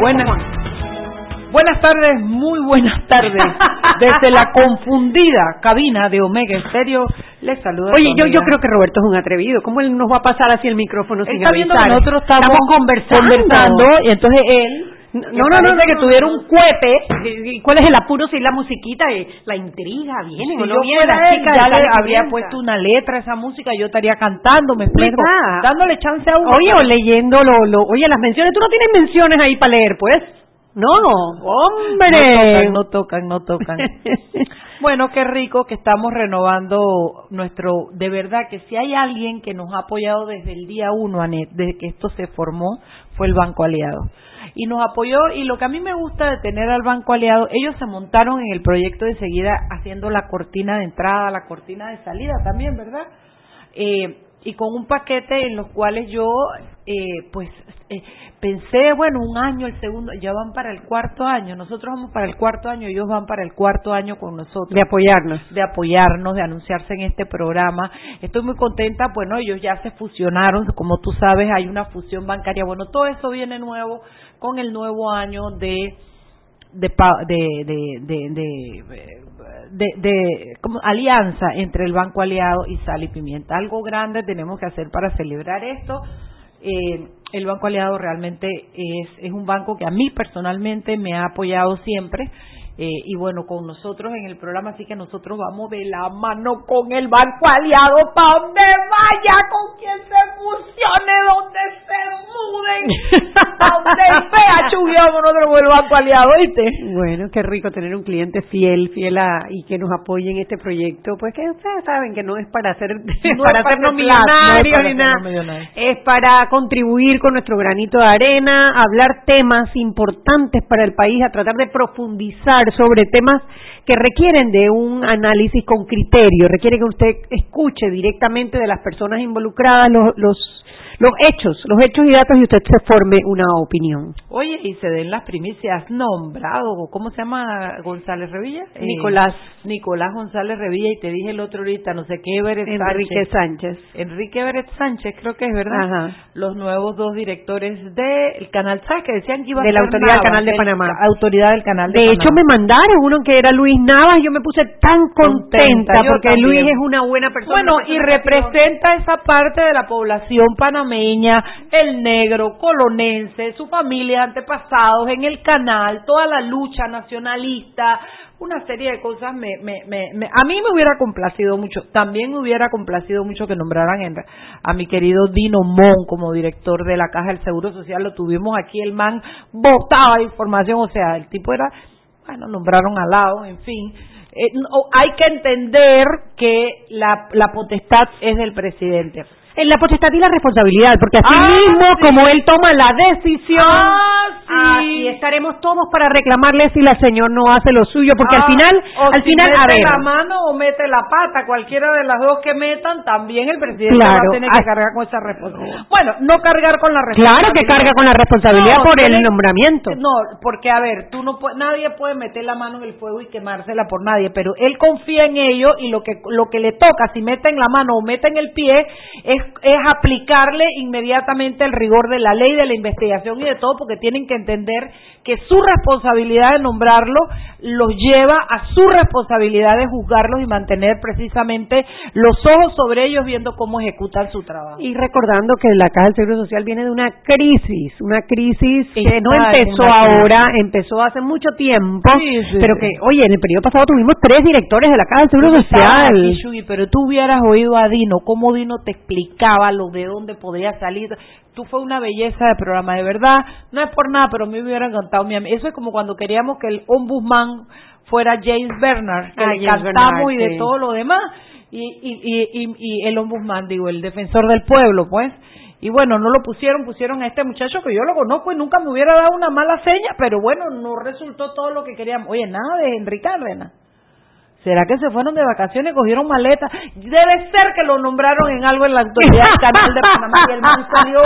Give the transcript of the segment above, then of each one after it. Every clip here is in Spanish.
Buenas, buenas tardes, muy buenas tardes. Desde la confundida cabina de Omega Estéreo, les saluda. Oye, yo, yo creo que Roberto es un atrevido. ¿Cómo él nos va a pasar así el micrófono sin está viendo que nosotros estamos, conversando. y entonces él no, no, no, no, que tuviera un cuete. ¿Cuál es el apuro si la musiquita, la intriga viene si yo viene la chica, ya le habría puesto una letra a esa música, yo estaría cantando, me explico, dándole chance a uno. Oye, o leyendo lo, lo, oye, las menciones, tú no tienes menciones ahí para leer, pues. No, hombre. No tocan, no tocan, no tocan. bueno, qué rico que estamos renovando nuestro, de verdad que si hay alguien que nos ha apoyado desde el día uno, Anet, desde que esto se formó, fue el Banco Aliado y nos apoyó y lo que a mí me gusta de tener al Banco Aliado, ellos se montaron en el proyecto de seguida haciendo la cortina de entrada, la cortina de salida también, ¿verdad? Eh, y con un paquete en los cuales yo, eh, pues, eh, pensé, bueno, un año, el segundo, ya van para el cuarto año, nosotros vamos para el cuarto año, ellos van para el cuarto año con nosotros. De apoyarnos. De apoyarnos, de anunciarse en este programa. Estoy muy contenta, bueno, ellos ya se fusionaron, como tú sabes, hay una fusión bancaria, bueno, todo eso viene nuevo con el nuevo año de de, de, de, de, como alianza entre el Banco Aliado y Sal y Pimienta. Algo grande tenemos que hacer para celebrar esto. Eh, el Banco Aliado realmente es, es un banco que a mí personalmente me ha apoyado siempre eh, y bueno, con nosotros en el programa, así que nosotros vamos de la mano con el banco aliado para donde vaya, con quien se fusione, donde se muden, donde sea chugueamos nosotros con el banco aliado, ¿viste? Bueno, qué rico tener un cliente fiel, fiel a, y que nos apoye en este proyecto, pues que ustedes saben que no es para hacer, para hacernos millonarios ni nada, es para contribuir con nuestro granito de arena, hablar temas importantes para el país, a tratar de profundizar sobre temas que requieren de un análisis con criterio, requiere que usted escuche directamente de las personas involucradas los, los los hechos, los hechos y datos y usted se forme una opinión. Oye, y se den las primicias nombrado, ¿cómo se llama González Revilla? Eh, Nicolás. Nicolás González Revilla y te dije el otro ahorita, no sé qué, Everett Enrique Sánchez. Enrique Everett Sánchez, creo que es verdad. Ajá. Los nuevos dos directores del canal, ¿sabes? Que decían que iba a De la autoridad del canal de Panamá. Autoridad del canal de, de hecho, me mandaron uno que era Luis Navas, yo me puse tan contenta, porque Luis es una buena persona. Bueno, y representa esa parte de la población panameña el negro, colonense, su familia, antepasados, en el canal, toda la lucha nacionalista, una serie de cosas me, me, me, a mí me hubiera complacido mucho, también me hubiera complacido mucho que nombraran a mi querido Dino Mon como director de la Caja del Seguro Social, lo tuvimos aquí, el man botaba información, o sea, el tipo era, bueno, nombraron al lado, en fin, eh, hay que entender que la, la potestad es del presidente en la potestad y la responsabilidad, porque así ah, mismo como él toma la decisión, ah, así estaremos todos para reclamarle si la señor no hace lo suyo, porque al ah, final, al final, mete a ver, la mano o mete la pata, cualquiera de las dos que metan, también el presidente va a tener que cargar con esa responsabilidad. Bueno, no cargar con la responsabilidad. Claro que carga con la responsabilidad por el nombramiento. No, porque a ver, tú no nadie puede meter la mano en el fuego y quemársela por nadie, pero él confía en ello y lo que lo que le toca, si mete en la mano o mete en el pie, es es aplicarle inmediatamente el rigor de la ley, de la investigación y de todo, porque tienen que entender que su responsabilidad de nombrarlo los lleva a su responsabilidad de juzgarlos y mantener precisamente los ojos sobre ellos viendo cómo ejecutan su trabajo. Y recordando que la Caja del Seguro Social viene de una crisis, una crisis que no empezó ahora, empezó hace mucho tiempo, pero que, oye, en el periodo pasado tuvimos tres directores de la Caja del Seguro Social. pero tú hubieras oído a Dino, cómo Dino te explica explicaba lo de dónde podía salir. Tú fue una belleza de programa, de verdad. No es por nada, pero a mí me hubiera encantado. Eso es como cuando queríamos que el ombudsman fuera James Bernard, que ah, le cantamos y de todo lo demás. Y, y, y, y el ombudsman, digo, el defensor del pueblo, pues. Y bueno, no lo pusieron, pusieron a este muchacho que yo lo conozco y nunca me hubiera dado una mala seña, pero bueno, no resultó todo lo que queríamos. Oye, nada de Enrique Cárdenas. ¿Será que se fueron de vacaciones, cogieron maletas? Debe ser que lo nombraron en algo en la autoridad del canal de Panamá y el man salió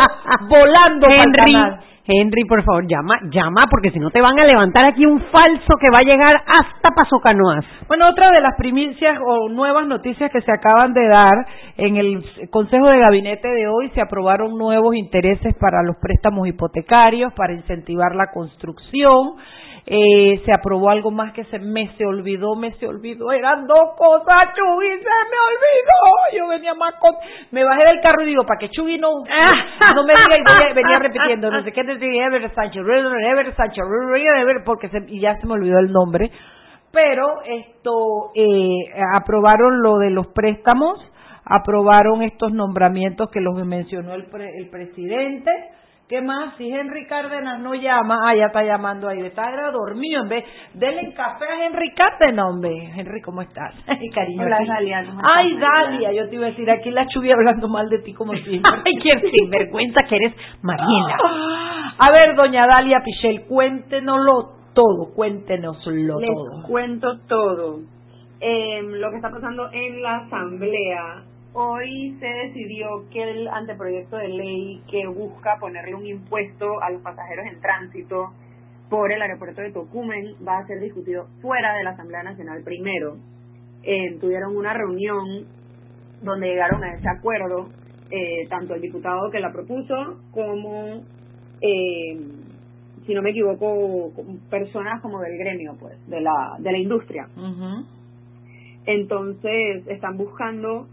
volando Henry, Henry, por favor, llama, llama, porque si no te van a levantar aquí un falso que va a llegar hasta Paso Canoas. Bueno, otra de las primicias o nuevas noticias que se acaban de dar en el Consejo de Gabinete de hoy, se aprobaron nuevos intereses para los préstamos hipotecarios, para incentivar la construcción eh, se aprobó algo más que se me se olvidó, me se olvidó, eran dos cosas, Chugui, se me olvidó, yo venía más con, me bajé del carro y digo, para que Chugui no, no me diga venía, repitiendo, no sé qué decía, Ever Sánchez, Ever Sánchez, porque se, y ya se me olvidó el nombre, pero esto, eh, aprobaron lo de los préstamos, aprobaron estos nombramientos que los mencionó el, el presidente, ¿Qué más? Si Henry Cárdenas no llama, ah, ya está llamando ahí, está dormido, en vez, denle café a Henry Cárdenas, hombre. Henry, ¿cómo estás? Ay, cariño. Hola, Dalia. Ay, Dalia, yo te iba a decir, aquí la chubia hablando mal de ti como siempre. Ay, qué sinvergüenza que eres Mariela. a ver, doña Dalia Pichel, cuéntenoslo todo, cuéntenoslo Les todo. cuento todo. Eh, lo que está pasando en la asamblea Hoy se decidió que el anteproyecto de ley que busca ponerle un impuesto a los pasajeros en tránsito por el aeropuerto de Tocumen va a ser discutido fuera de la Asamblea Nacional primero. Eh, tuvieron una reunión donde llegaron a ese acuerdo eh, tanto el diputado que la propuso como, eh, si no me equivoco, personas como del gremio, pues, de la, de la industria. Entonces, están buscando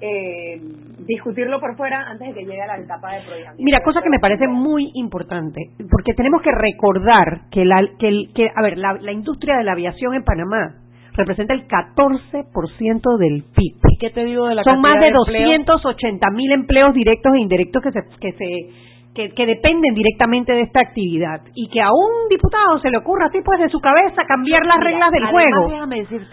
eh, discutirlo por fuera antes de que llegue a la etapa de proyecto. Mira, cosa que me parece muy importante, porque tenemos que recordar que, la, que, que a ver, la, industria de la aviación en Panamá representa el 14% del PIB. ¿Y qué te digo de la Son más de, de 280 mil empleos directos e indirectos que se, que se que, que, dependen directamente de esta actividad y que a un diputado se le ocurra así pues de su cabeza cambiar las reglas del juego.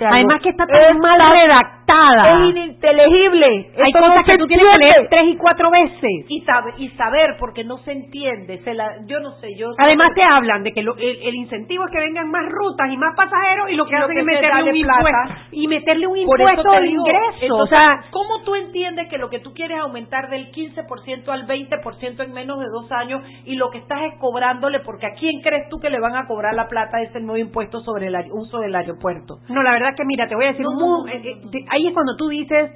Además que está tan mal redactada. Es ininteligible. Hay cosas que tú tienes que leer tres y cuatro veces. Y, saber, y saber porque no se entiende. Se la, yo no sé, yo... Además te hablan de que el, incentivo es que vengan más rutas y más pasajeros y lo que hacen es meterle un impuesto. Y meterle un impuesto de ingreso. o sea, ¿cómo tú entiendes que lo que tú quieres aumentar del 15% al 20% en menos de dos años y lo que estás es cobrándole, porque a quién crees tú que le van a cobrar la plata de ese nuevo impuesto sobre el uso del aeropuerto. No, la verdad que mira, te voy a decir, eh, eh, ahí es cuando tú dices,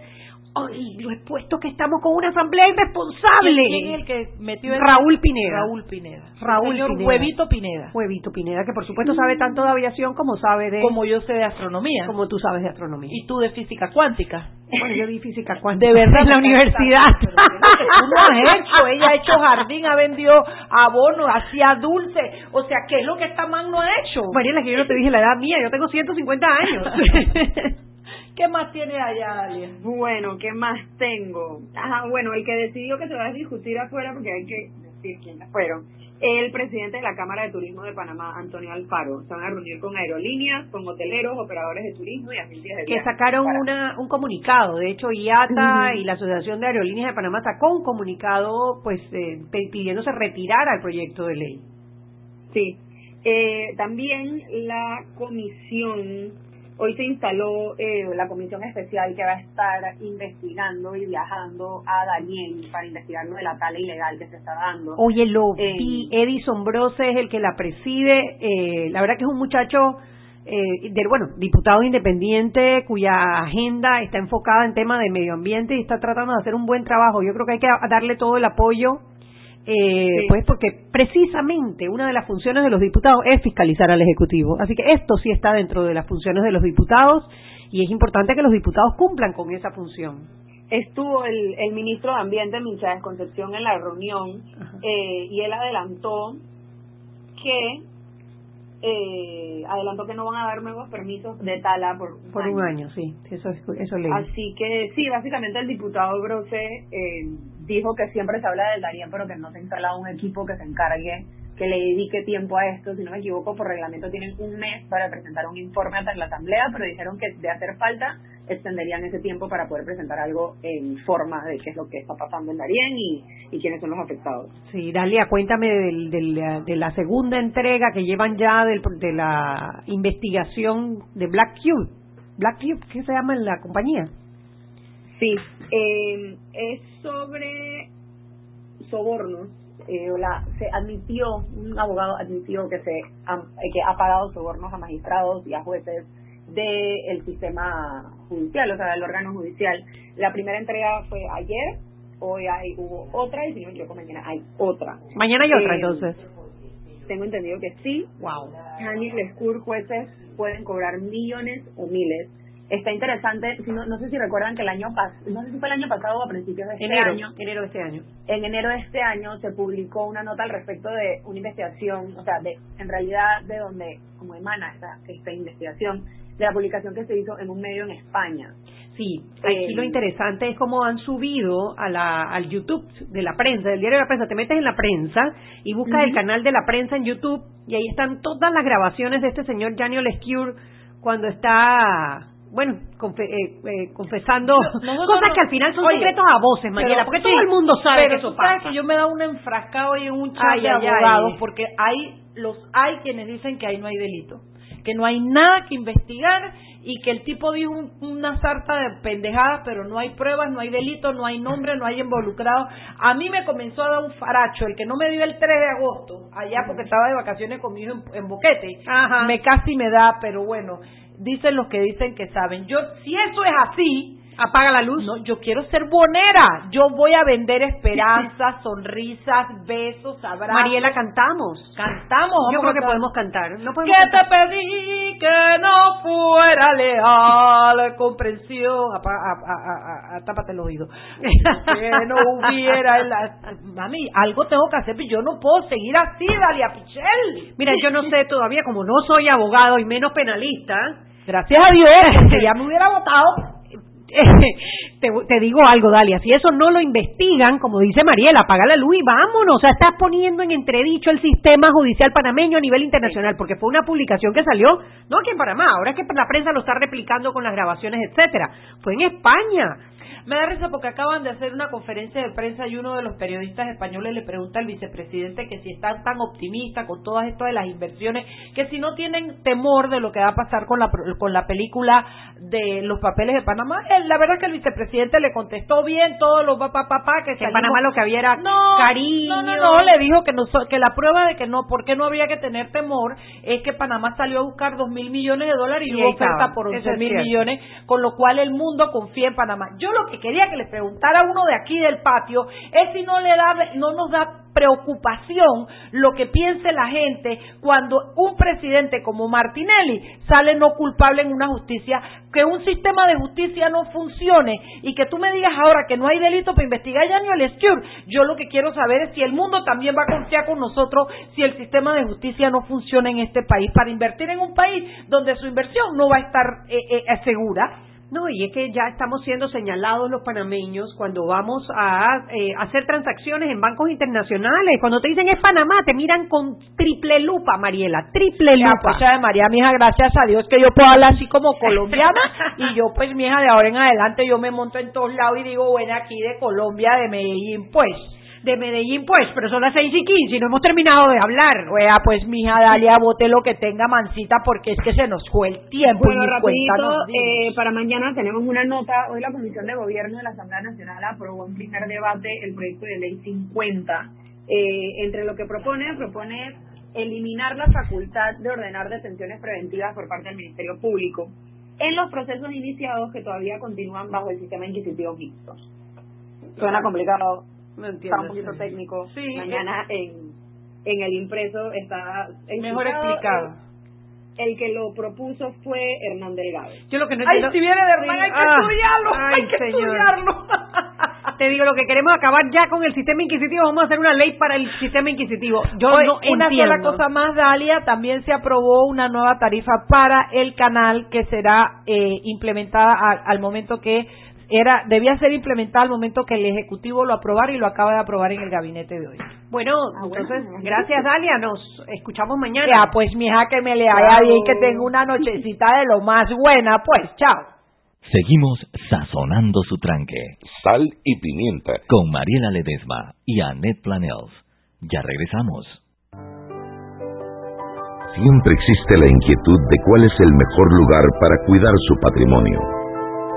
Ay, lo expuesto que estamos con una asamblea irresponsable. ¿Quién es el que metió en Raúl Pineda. Raúl Pineda. Raúl Pineda. Huevito Pineda. Huevito Pineda, que por supuesto sabe tanto de aviación como sabe de... Como yo sé de astronomía. Como tú sabes de astronomía. Y tú de física cuántica. Bueno, yo di física cuántica. De verdad. En la universidad. tú no has hecho. Ella ha hecho jardín, ha vendido abono, hacía dulce. O sea, ¿qué es lo que esta man no ha hecho? Mariela, que yo no te dije la edad mía. Yo tengo 150 años. ¿Qué más tiene allá, Dalia? Bueno, ¿qué más tengo? Ajá, bueno, el que decidió que se va a discutir afuera, porque hay que decir quiénes fueron, el presidente de la Cámara de Turismo de Panamá, Antonio Alfaro. Se van a reunir con aerolíneas, con hoteleros, operadores de turismo y agencias de. Que sacaron una, un comunicado. De hecho, IATA y la Asociación de Aerolíneas de Panamá sacó un comunicado pues eh, pidiéndose retirar al proyecto de ley. Sí. Eh, también la comisión Hoy se instaló eh, la comisión especial que va a estar investigando y viajando a Daniel para investigar lo de la tala ilegal que se está dando. Oye, lo eh, vi, Edison Brose es el que la preside, eh, la verdad que es un muchacho, eh, del, bueno, diputado independiente cuya agenda está enfocada en temas de medio ambiente y está tratando de hacer un buen trabajo. Yo creo que hay que darle todo el apoyo eh, pues porque precisamente una de las funciones de los diputados es fiscalizar al Ejecutivo. Así que esto sí está dentro de las funciones de los diputados y es importante que los diputados cumplan con esa función. Estuvo el, el ministro de Ambiente, Michel Concepción, en la reunión eh, y él adelantó que eh, adelantó que no van a dar nuevos permisos de tala por, por un año, sí, eso es eso leí. Así que sí, básicamente el diputado Grosse eh, dijo que siempre se habla del Darien, pero que no se ha instalado un equipo que se encargue que le dedique tiempo a esto. Si no me equivoco, por reglamento tienen un mes para presentar un informe ante la Asamblea, pero dijeron que de hacer falta extenderían ese tiempo para poder presentar algo en forma de qué es lo que está pasando en Darien y, y quiénes son los afectados. Sí, Dalia, cuéntame del, de la segunda entrega que llevan ya del, de la investigación de Black Cube. Black Cube, ¿qué se llama en la compañía? Sí, eh, es sobre sobornos eh, la, se admitió, un abogado admitió que se ha, que ha pagado sobornos a magistrados y a jueces del sistema judicial, o sea, del órgano judicial. La primera entrega fue ayer, hoy hay, hubo otra y si no me equivoco mañana hay otra. Mañana hay otra Eh, entonces. Tengo entendido que sí. Wow. Hanny Lescour, jueces pueden cobrar millones o miles. Está interesante, si no, no sé si recuerdan que el año pasado, no sé si fue el año pasado o a principios de este Enero, año, enero de este año. en enero de este año se publicó una nota al respecto de una investigación, o sea, de en realidad de donde como emana esta, esta investigación, de la publicación que se hizo en un medio en España. Sí, aquí Eh, lo interesante es cómo han subido a la, al YouTube de la prensa, del diario de la prensa. Te metes en la prensa y buscas el canal de la prensa en YouTube y ahí están todas las grabaciones de este señor Janio Lescure cuando está, bueno, confe- eh, eh, confesando Nosotros cosas no- que al final son Oye, secretos a voces, Mariela, porque sí, todo el mundo sabe pero que eso tú sabes pasa. que yo me da un enfrascado y en un chat Ay, de ay, ay. abogados porque hay los hay quienes dicen que ahí no hay delito que no hay nada que investigar y que el tipo dijo un- una sarta de pendejadas, pero no hay pruebas, no hay delito, no hay nombre, no hay involucrado. A mí me comenzó a dar un faracho, el que no me dio el 3 de agosto, allá porque estaba de vacaciones conmigo en, en Boquete, Ajá. me casi me da, pero bueno, dicen los que dicen que saben. Yo, si eso es así, Apaga la luz. no, yo quiero ser bonera. Yo voy a vender esperanzas, sonrisas, besos, abrazos. Mariela, cantamos. cantamos. Yo creo que podemos cantar. No podemos Que te pedí que no fuera leal, comprensión. Apa, a- a- tápate el oído. que no hubiera. el- mami, algo tengo que hacer, pero yo no puedo seguir así, Dalia Pichel. Mira, yo no sé todavía, como no soy abogado y menos penalista, Gracias a Dios, porque ya me hubiera votado. te, te digo algo, Dalia, si eso no lo investigan, como dice Mariela, apaga la luz y vámonos. O sea, estás poniendo en entredicho el sistema judicial panameño a nivel internacional, porque fue una publicación que salió, no aquí en Panamá, ahora es que la prensa lo está replicando con las grabaciones, etcétera. Fue en España. Me da risa porque acaban de hacer una conferencia de prensa y uno de los periodistas españoles le pregunta al vicepresidente que si están tan optimistas con todas esto de las inversiones, que si no tienen temor de lo que va a pasar con la, con la película de los papeles de Panamá. Él, la verdad es que el vicepresidente le contestó bien todo lo papá papá que Que en Panamá lo que había era no, cariño. No, no, no, le dijo que, no, que la prueba de que no, por qué no habría que tener temor es que Panamá salió a buscar dos mil millones de dólares y, Y hubo oferta por once mil millones, con lo cual el mundo confía en Panamá. Yo lo que quería que le preguntara a uno de aquí del patio es si no le da, no nos da preocupación lo que piense la gente cuando un presidente como Martinelli sale no culpable en una justicia, que un sistema de justicia no funcione y que tú me digas ahora que no hay delito para investigar a Daniel Escure. Yo lo que quiero saber es si el mundo también va a confiar con nosotros si el sistema de justicia no funciona en este país para invertir en un país donde su inversión no va a estar eh, eh, segura. No, y es que ya estamos siendo señalados los panameños cuando vamos a eh, hacer transacciones en bancos internacionales. Cuando te dicen es Panamá, te miran con triple lupa, Mariela, triple Ya, lupa. pues, de María, mija, gracias a Dios que yo puedo hablar así como colombiana y yo, pues, mija, de ahora en adelante yo me monto en todos lados y digo, bueno, aquí de Colombia, de Medellín, pues. De Medellín, pues, pero son las seis y quince y no hemos terminado de hablar. Wea, pues, mija, dale a bote lo que tenga mancita porque es que se nos fue el tiempo Bueno, y rapidito, eh, para mañana tenemos una nota. Hoy la Comisión de Gobierno de la Asamblea Nacional aprobó en primer debate el proyecto de ley 50. Eh, entre lo que propone, propone eliminar la facultad de ordenar detenciones preventivas por parte del Ministerio Público en los procesos iniciados que todavía continúan bajo el sistema inquisitivo mixto. Suena complicado, No está un poquito técnico. Sí, Mañana en, en el impreso está Mejor explicado. El que lo propuso fue Hernán Delgado. Yo lo que no Ay, entiendo- si viene de Hernán, hay que Ah, estudiarlo, ay, hay que señor. estudiarlo. te digo, lo que queremos acabar ya con el sistema inquisitivo, vamos a hacer una ley para el sistema inquisitivo. Yo no una sola cosa más, Dalia, también se aprobó una nueva tarifa para el canal que será eh, implementada al momento que era debía ser implementada al momento que el ejecutivo lo aprobara y lo acaba de aprobar en el gabinete de hoy. Bueno, ah, entonces gracias Dalia, nos escuchamos mañana. Ya, pues mija que me le haya bien que tenga una nochecita de lo más buena, pues chao. Seguimos sazonando su tranque. Sal y pimienta. Con Mariela Ledesma y Annette Planels. Ya regresamos. Siempre existe la inquietud de cuál es el mejor lugar para cuidar su patrimonio.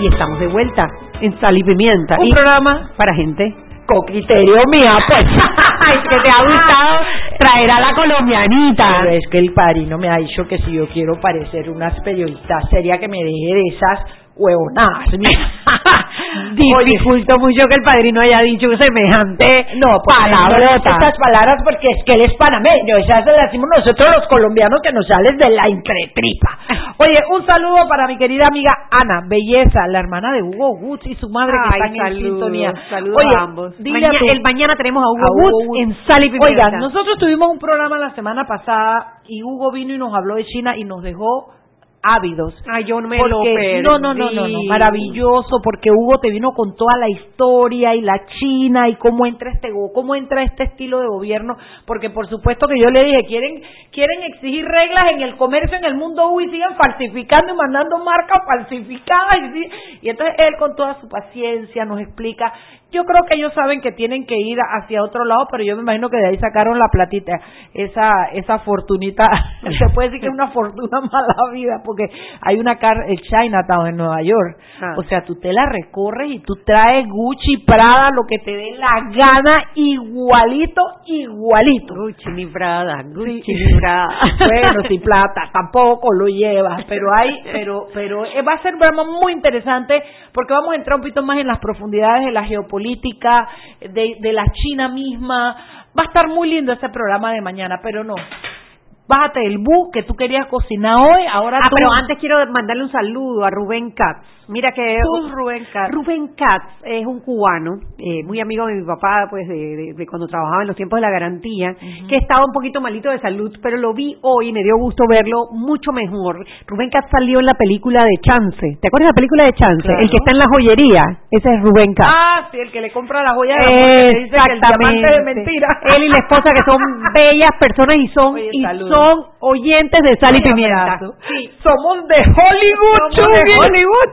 Y estamos de vuelta en Sal y Pimienta. Un programa para gente con criterio mía, pues. es que te ha gustado traer a la colombianita. Pero es que el padrino me ha dicho que si yo quiero parecer una periodista seria que me deje de esas huevonadas. Dificulto mucho que el padrino haya dicho semejante no, palabrota. Estas palabras porque es que él es panameño, esas se las decimos nosotros los colombianos que nos sales de la incretripa. Oye, un saludo para mi querida amiga Ana Belleza, la hermana de Hugo Woods y su madre que están en sintonía. Saludos a ambos. el mañana tenemos a Hugo, Woods en Sal y Oigan, nosotros tuvimos un programa la semana pasada y Hugo vino y nos habló de China y nos dejó ávidos. Ay, yo no me lo perdí. No, no, no, no, maravilloso, porque Hugo te vino con toda la historia y la China y cómo entra este cómo entra este estilo de gobierno, porque por supuesto que yo le dije, quieren quieren exigir reglas en el comercio en el mundo Hugo y siguen falsificando y mandando marcas falsificadas. Y, y entonces él con toda su paciencia nos explica. Yo creo que ellos saben que tienen que ir hacia otro lado, pero yo me imagino que de ahí sacaron la platita, esa esa fortunita, se puede decir que es una fortuna mala vida, porque hay una car el Chinatown en Nueva York, ah. o sea, tú te la recorres y tú traes Gucci, Prada, lo que te dé la gana, igualito, igualito. Gucci ni Prada, Gucci ni Prada. bueno, si plata, tampoco lo llevas, pero hay, pero, pero eh, va a ser un programa muy interesante, porque vamos a entrar un poquito más en las profundidades de la geopolítica política, de, de la China misma. Va a estar muy lindo ese programa de mañana, pero no bájate el bus que tú querías cocinar hoy, ahora ah, pero antes quiero mandarle un saludo a Rubén Katz. Mira que Rubén Katz. Rubén Katz es un cubano, eh, muy amigo de mi papá, pues de, de, cuando trabajaba en los tiempos de la garantía, que estaba un poquito malito de salud, pero lo vi hoy y me dio gusto verlo mucho mejor. Rubén Katz salió en la película de Chance. ¿Te acuerdas de la película de Chance? El que está en la joyería. Ese es Rubén Katz. Ah, sí, el que le compra la joya de Exactamente. de mentira. Él y la esposa que son bellas personas y son son oyentes de Sal y Pimienta. Sí, somos de Hollywood, somos de Hollywood.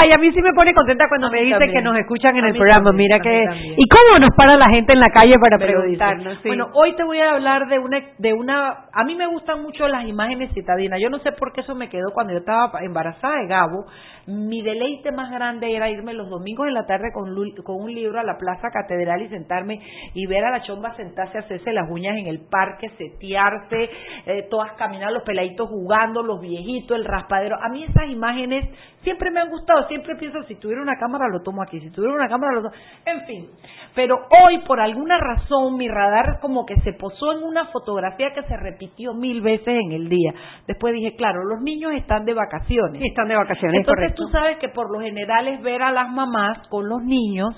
Ay, a mí sí me pone contenta cuando me dicen que nos escuchan en el programa. Mira que y cómo nos para la gente en la calle para preguntarnos. Bueno, hoy te voy a hablar de una de una a mí me gustan mucho las imágenes citadinas. Yo no sé por qué eso me quedó cuando yo estaba embarazada de Gabo mi deleite más grande era irme los domingos en la tarde con, con un libro a la Plaza Catedral y sentarme y ver a la chomba sentarse, hacerse las uñas en el parque, setearse, eh, todas caminando, los peladitos jugando, los viejitos, el raspadero. A mí esas imágenes siempre me han gustado, siempre pienso, si tuviera una cámara lo tomo aquí, si tuviera una cámara lo tomo. En fin, pero hoy por alguna razón mi radar como que se posó en una fotografía que se repitió mil veces en el día. Después dije, claro, los niños están de vacaciones. están de vacaciones, Entonces, tú sabes que por lo general es ver a las mamás con los niños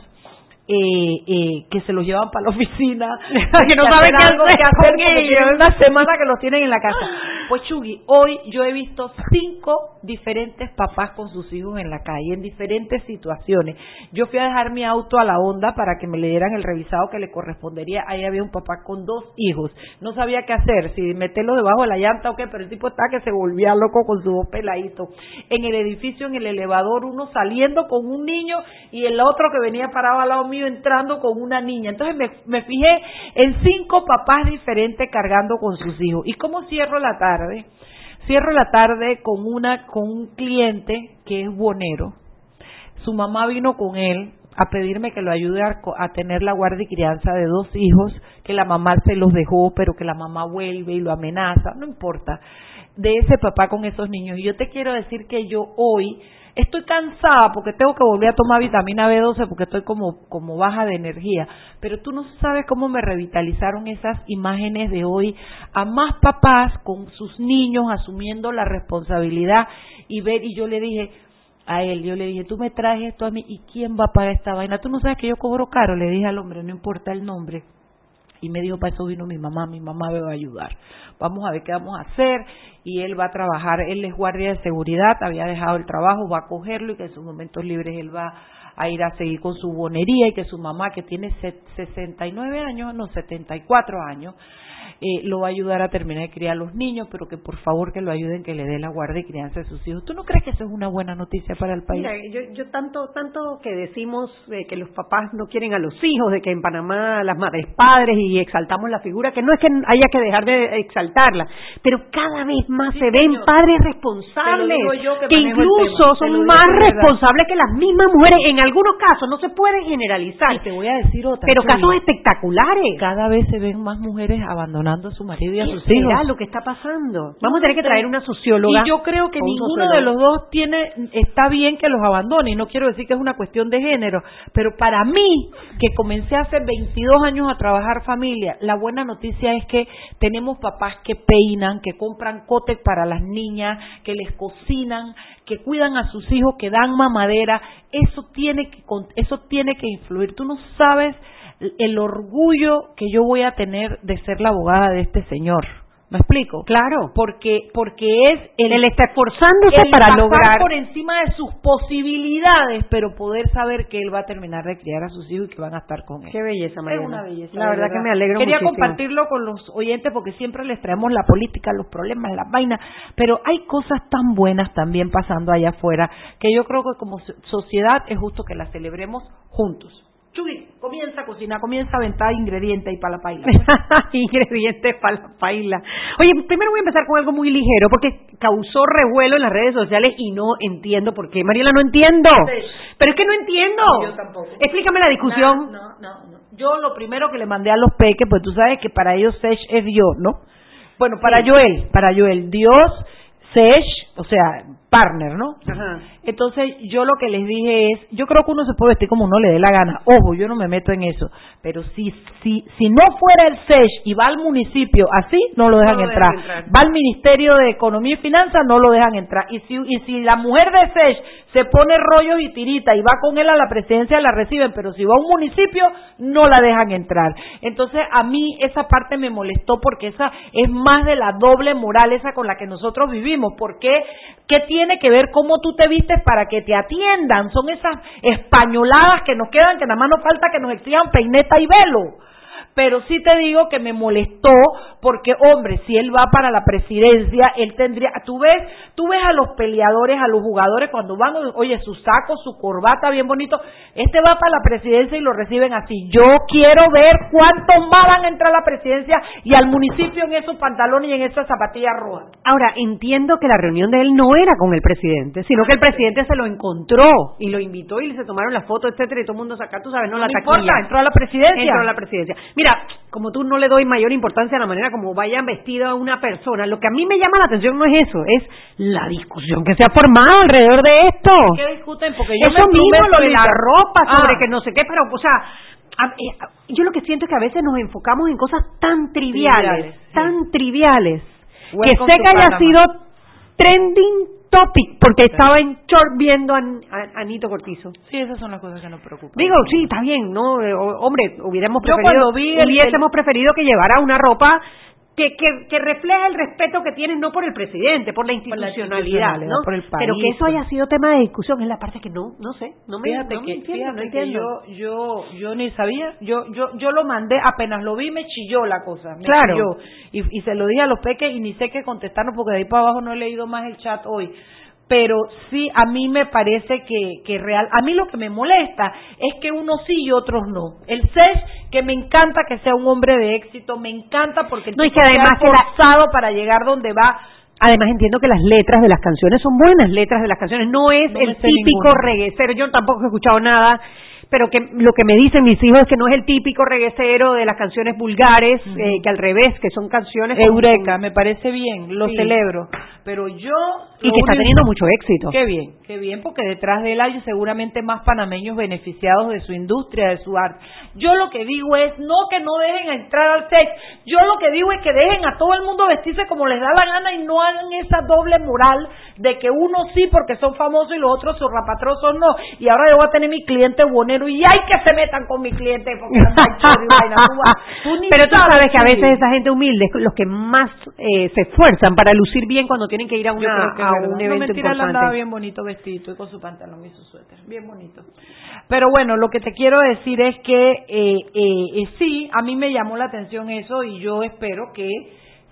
eh, eh, que se los llevan para la oficina, que no saben qué algo que hacer con ellos. una semana que los tienen en la casa. Pues Chugui, hoy yo he visto cinco diferentes papás con sus hijos en la calle, en diferentes situaciones. Yo fui a dejar mi auto a la onda para que me le dieran el revisado que le correspondería. Ahí había un papá con dos hijos. No sabía qué hacer, si meterlo debajo de la llanta o qué, pero el tipo está que se volvía loco con su dos peladitos. En el edificio, en el elevador, uno saliendo con un niño y el otro que venía parado al lado mío entrando con una niña. Entonces me, fijé en cinco papás diferentes cargando con sus hijos. ¿Y cómo cierro la tarde? Cierro la tarde con una con un cliente que es bonero. Su mamá vino con él a pedirme que lo ayude a, a, tener la guardia y crianza de dos hijos, que la mamá se los dejó, pero que la mamá vuelve y lo amenaza, no importa, de ese papá con esos niños. Y yo te quiero decir que yo hoy estoy cansada porque tengo que volver a tomar vitamina B12 porque estoy como, como baja de energía. Pero tú no sabes cómo me revitalizaron esas imágenes de hoy a más papás con sus niños asumiendo la responsabilidad y ver, y yo le dije, a él, yo le dije, tú me traes esto a mí, ¿y quién va a pagar esta vaina? Tú no sabes que yo cobro caro, le dije al hombre, no importa el nombre. Y me dijo, para eso vino mi mamá, mi mamá me va a ayudar. Vamos a ver qué vamos a hacer. Y él va a trabajar, él es guardia de seguridad, había dejado el trabajo, va a cogerlo y que en sus momentos libres él va a ir a seguir con su bonería y que su mamá, que tiene 69 años, no, 74 años, eh, lo va a ayudar a terminar de criar a los niños, pero que por favor que lo ayuden, que le dé la guardia y crianza de sus hijos. ¿Tú no crees que eso es una buena noticia para el país? Mira, yo, yo tanto, tanto que decimos que los papás no quieren a los hijos, de que en Panamá las madres padres y exaltamos la figura, que no es que haya que dejar de exaltarla, pero cada vez más se ven padres responsables, que, incluso son más responsables que las mismas mujeres. En algunos casos no se pueden generalizar. Y te voy a decir otra. Pero casos espectaculares. Cada vez se ven más mujeres abandonadas a su marido y a sus hijos. lo que está pasando. Vamos a tener que traer una socióloga. Y yo creo que ninguno de los dos tiene está bien que los abandone. Y no quiero decir que es una cuestión de género, pero para mí, que comencé hace 22 años a trabajar familia, la buena noticia es que tenemos papás que peinan, que compran cotes para las niñas, que les cocinan, que cuidan a sus hijos, que dan mamadera. Eso tiene que, eso tiene que influir. Tú no sabes el orgullo que yo voy a tener de ser la abogada de este señor. ¿Me explico? Claro. Porque, porque es el, él está esforzándose para lograr por encima de sus posibilidades, pero poder saber que él va a terminar de criar a sus hijos y que van a estar con él. Qué belleza, María. Es una belleza. La verdad, que me alegro Quería compartirlo con los oyentes porque siempre les traemos la política, los problemas, las vainas, pero hay cosas tan buenas también pasando allá afuera que yo creo que como sociedad es justo que las celebremos juntos. Chuy, comienza a cocinar, comienza a aventar ingredientes y para la paila. ingredientes para la paila. Oye, primero voy a empezar con algo muy ligero, porque causó revuelo en las redes sociales y no entiendo por qué. Mariela, no entiendo. Pero es que no entiendo. yo tampoco. Explícame la discusión. No, no, no, Yo lo primero que le mandé a los peques, pues tú sabes que para ellos Sech es Dios, ¿no? Bueno, para Joel, para Joel, Dios, Sech, o sea, partner, ¿no? Ajá. Entonces yo lo que les dije es, yo creo que uno se puede vestir como uno le dé la gana, ojo, yo no me meto en eso, pero si si si no fuera el SESH y va al municipio así, no lo dejan entrar. va al Ministerio de Economía y Finanzas, no lo dejan entrar. Y si y si la mujer de SESH se pone rollos y tirita y va con él a la presidencia, la reciben, pero si va a un municipio, no la dejan entrar. Entonces a mí esa parte me molestó porque esa es más de la doble moral esa con la que nosotros vivimos. ¿Por qué? ¿Qué tiene que ver cómo tú te vistes para que te atiendan? Son esas españoladas que nos quedan, que nada más nos falta que nos exijan peineta y velo. Pero sí te digo que me molestó porque, hombre, si él va para la presidencia, él tendría, tú ves, tú ves a los peleadores, a los jugadores cuando van, oye, su saco, su corbata bien bonito, este va para la presidencia y lo reciben así. Yo quiero ver cuántos más van a entrar a la presidencia y al municipio en esos pantalones y en esas zapatillas rojas. Ahora, entiendo que la reunión de él no era con el presidente, sino que el presidente se lo encontró y lo invitó y se tomaron la foto, etcétera, y todo el mundo saca, tú sabes, no, la no importa, entró a la presidencia. Entró a la presidencia. Mira, como tú no le doy mayor importancia a la manera como vaya vestida una persona, lo que a mí me llama la atención no es eso, es la discusión que se ha formado alrededor de esto. ¿Qué discuten? Porque yo eso mismo, lo de la ropa, sobre ah. que no sé qué, pero, o sea, eh, yo lo que siento es que a veces nos enfocamos en cosas tan triviales, tan triviales, que sé que haya sido trending topic, porque estaba en short viendo a, Anito Cortizo. Sí, esas son las cosas que nos preocupan. Digo, sí, está bien, ¿no? Eh, hombre, hubiéramos preferido, hubiésemos preferido que llevara una ropa que, que, que refleja el respeto que tienen no por el presidente, por la institucionalidad, ¿no? Por el país, Pero que eso haya sido tema de discusión es la parte que no, no sé, no me, fíjate que, entiendo, fíjate yo, yo, yo ni sabía, yo, yo, yo lo mandé, apenas lo vi me chilló la cosa, me claro. chilló, y, y se lo dije a los peques y ni sé qué contestarnos porque de ahí para abajo no he leído más el chat hoy pero sí a mí me parece que, que real, a mí lo que me molesta es que unos sí y otros no. El CES, que me encanta que sea un hombre de éxito, me encanta porque no, y que además forzado para llegar donde va. Además entiendo que las letras de las canciones son buenas letras de las canciones, no es el típico reguecero, yo tampoco he escuchado nada pero que lo que me dicen mis hijos es que no es el típico reguecero de las canciones vulgares, eh, que al revés, que son canciones... Eureka, me parece bien, lo celebro. Pero yo... Y que está teniendo mucho éxito. Qué bien, qué bien, porque detrás de él hay seguramente más panameños beneficiados de su industria, de su arte. Yo lo que digo es, no que no dejen entrar al sex, yo lo que digo es que dejen a todo el mundo vestirse como les da la gana y no hagan esa doble moral de que uno sí porque son famosos y los otros son rapatrosos no. Y ahora yo voy a tener mi cliente bonero y hay que se metan con mi cliente porque Pero tú sabes que a veces esa gente humilde es los que más eh, se esfuerzan para lucir bien cuando tienen que ir a, una, a un evento no, mentira, importante. andaba bien bonito vestido y con su pantalón y su suéter, bien bonito. Pero bueno, lo que te quiero decir es que eh, eh, sí, a mí me llamó la atención eso y yo espero que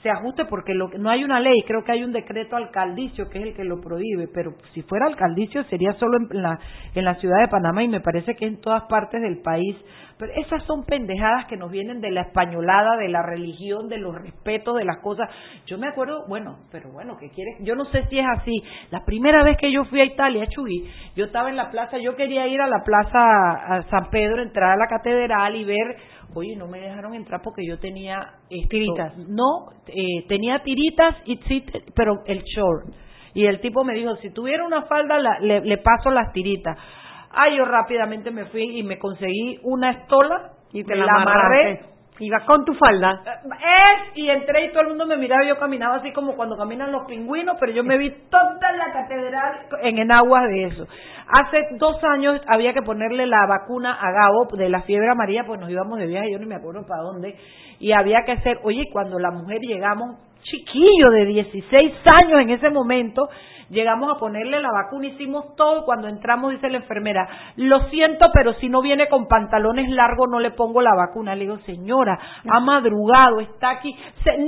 se ajuste porque lo, no hay una ley, creo que hay un decreto alcaldicio que es el que lo prohíbe, pero si fuera alcaldicio sería solo en la, en la ciudad de Panamá y me parece que en todas partes del país. Pero esas son pendejadas que nos vienen de la españolada, de la religión, de los respetos, de las cosas. Yo me acuerdo, bueno, pero bueno, ¿qué quieres? Yo no sé si es así. La primera vez que yo fui a Italia, Chuy, yo estaba en la plaza, yo quería ir a la plaza a San Pedro, entrar a la catedral y ver oye, no me dejaron entrar porque yo tenía tiritas. No, eh, tenía tiritas, y sí, pero el short. Y el tipo me dijo, si tuviera una falda, le, paso las tiritas. Ay, yo rápidamente me fui y me conseguí una estola y te la, amarré Iba con tu falda. Es, y entré y todo el mundo me miraba, yo caminaba así como cuando caminan los pingüinos, pero yo me vi toda la catedral en enaguas de eso. Hace dos años había que ponerle la vacuna a Gabo de la fiebre amarilla, pues nos íbamos de viaje, yo no me acuerdo para dónde, y había que hacer, oye, cuando la mujer llegamos, chiquillo de 16 años en ese momento, llegamos a ponerle la vacuna, hicimos todo, cuando entramos dice la enfermera, lo siento, pero si no viene con pantalones largos no le pongo la vacuna. Le digo, señora, ha madrugado, está aquí.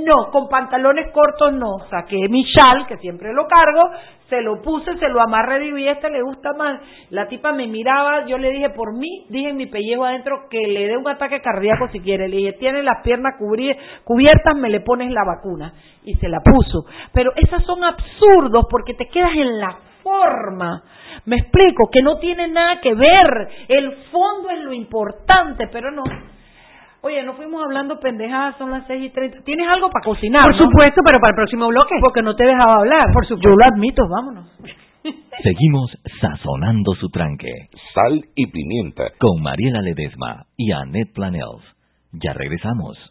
no, con pantalones cortos no. Saqué mi chal, que siempre lo cargo, se lo puse, se lo amarré y este le gusta más. La tipa me miraba, yo le dije, por mí, dije en mi pellejo adentro que le dé un ataque cardíaco si quiere. Le dije, tiene las piernas cubiertas, me le pones la vacuna. Y se la puso. Pero esas son absurdos porque te quedas en la forma. Me explico, que no tiene nada que ver. El fondo es lo importante, pero no. Oye, no fuimos hablando pendejadas, son las seis y treinta. ¿Tienes algo para cocinar? Por supuesto, pero para el próximo bloque. Porque no te dejaba hablar. Por supuesto. Yo lo admito, vámonos. Seguimos sazonando su tranque. Sal y pimienta. Con Mariela Ledesma y Annette Planels. Ya regresamos.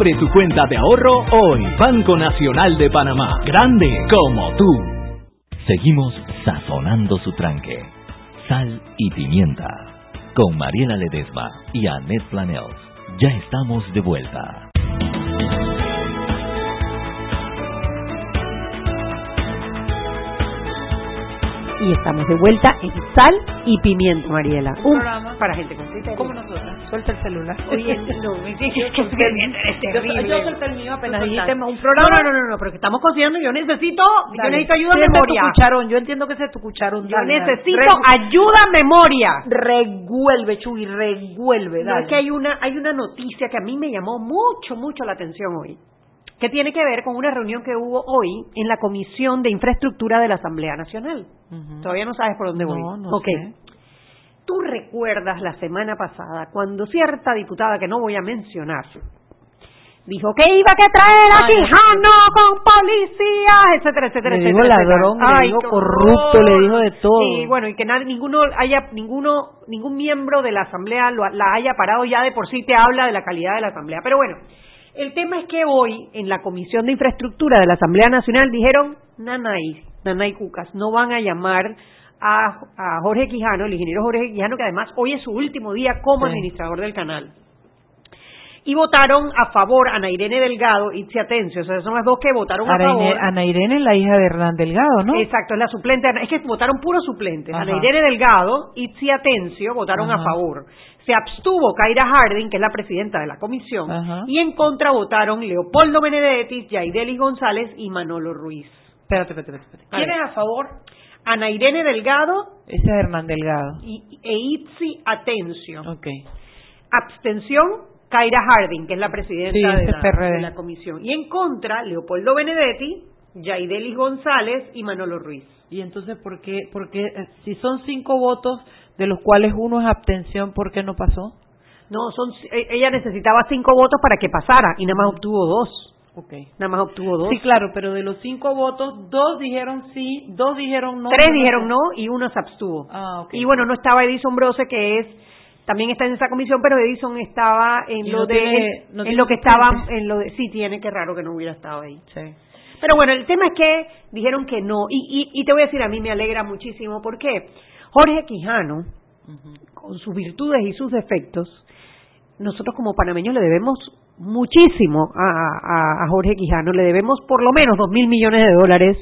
Abre tu cuenta de ahorro hoy. Banco Nacional de Panamá. Grande como tú. Seguimos sazonando su tranque. Sal y pimienta. Con Mariela Ledesma y Annette Planels. Ya estamos de vuelta. Y estamos de vuelta en Sal y Pimienta, Mariela. Un programa para gente con criterio. Como nosotros. Suelta el celular. Oye, no, me que es terrible. Yo suelto el mío apenas dijiste un programa. No, no, no, no, pero que estamos consiguiendo. Yo necesito, yo necesito ayuda de memoria. Tu cucharón. Yo entiendo que ese es tu cucharón. Yo necesito ayuda memoria. Revuelve, Chuy, revuelve. No, es que hay una, hay una noticia que a mí me llamó mucho, mucho la atención hoy que tiene que ver con una reunión que hubo hoy en la Comisión de Infraestructura de la Asamblea Nacional. Todavía no sabes por dónde voy. No, no okay. ¿Tú recuerdas la semana pasada cuando cierta diputada que no voy a mencionar dijo que iba a traer a Quijano con policías, etcétera, etcétera, le etcétera. Dijo ladrón, le dijo corrupto, le dijo de todo. Sí, bueno, y que nadie, ninguno haya, ninguno, ningún miembro de la asamblea la haya parado ya de por sí te habla de la calidad de la asamblea. Pero bueno, el tema es que hoy en la Comisión de Infraestructura de la Asamblea Nacional dijeron, nanay, nanay cucas, no van a llamar a, Jorge Quijano, el ingeniero Jorge Quijano, que además hoy es su último día como administrador del canal. Y votaron a favor Ana Irene Delgado y Atencio, o sea, son las dos que votaron a favor. Ana Irene es la hija de Hernán Delgado, ¿no? Exacto, es la suplente, es que votaron puros suplentes. Ana Irene Delgado y Atencio votaron a favor. Se abstuvo Kaira Harding, que es la presidenta de la comisión, y en contra votaron Leopoldo Benedetti, Yaidelis González y Manolo Ruiz. Espérate, espérate, espérate. ¿Quién es a favor? Ana Irene Delgado. Ese es Hernán Delgado. Y, e Itzi Atencio. Ok. Abstención, Kaira Harding, que es la presidenta de, la, comisión. Y en contra, Leopoldo Benedetti, Yaidelis González y Manolo Ruiz. Y entonces, ¿por qué? Porque eh, si son cinco votos, de los cuales uno es abstención, ¿por qué no pasó? No, son, e, ella necesitaba cinco votos para que pasara y nada más obtuvo dos. Okay. Nada más obtuvo dos. Sí, claro, pero de los cinco votos, dos dijeron sí, dos dijeron no. Tres dijeron no y uno se abstuvo. Ah, Y bueno, no estaba Edison Brose, que es también está en esa comisión, pero Edison estaba en lo de en lo que estaba en lo de sí tiene que raro que no hubiera estado ahí. Sí. Pero bueno, el tema es que dijeron que no y, y, y te voy a decir a mí me alegra muchísimo porque Jorge Quijano con sus virtudes y sus defectos nosotros como panameños le debemos muchísimo a, a, Jorge Quijano, le debemos por lo menos dos mil millones de dólares,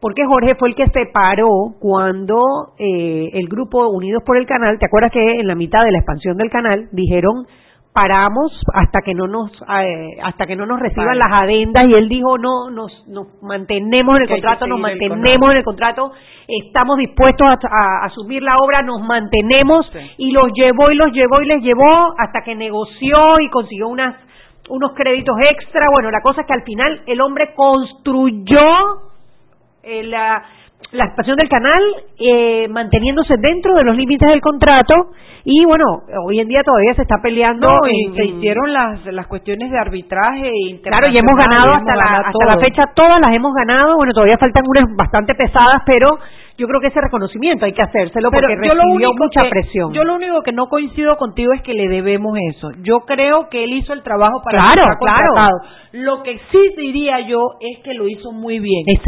porque Jorge fue el que se paró cuando eh, el grupo Unidos por el Canal, ¿te acuerdas que en la mitad de la expansión del canal dijeron paramos hasta que no nos eh, hasta que no nos reciban las adendas y él dijo no nos, nos mantenemos en el contrato nos mantenemos en el contrato estamos dispuestos a, asumir la obra nos mantenemos y los llevó y los llevó y les llevó hasta que negoció y consiguió unas unos créditos extra. Bueno la cosa es que al final el hombre construyó eh, la la expansión del canal eh, manteniéndose dentro de los límites del contrato. Y bueno hoy en día todavía se está peleando y se hicieron las las cuestiones de arbitraje claro y hemos ganado hasta la hasta la fecha todas las hemos ganado. Bueno todavía faltan unas bastante pesadas pero yo creo que ese reconocimiento hay que hacérselo porque recibió mucha presión. Yo lo único que no coincido contigo es que le debemos eso. Yo creo que él hizo el trabajo para claro, claro. Lo que sí diría yo es que lo hizo muy bien. Es,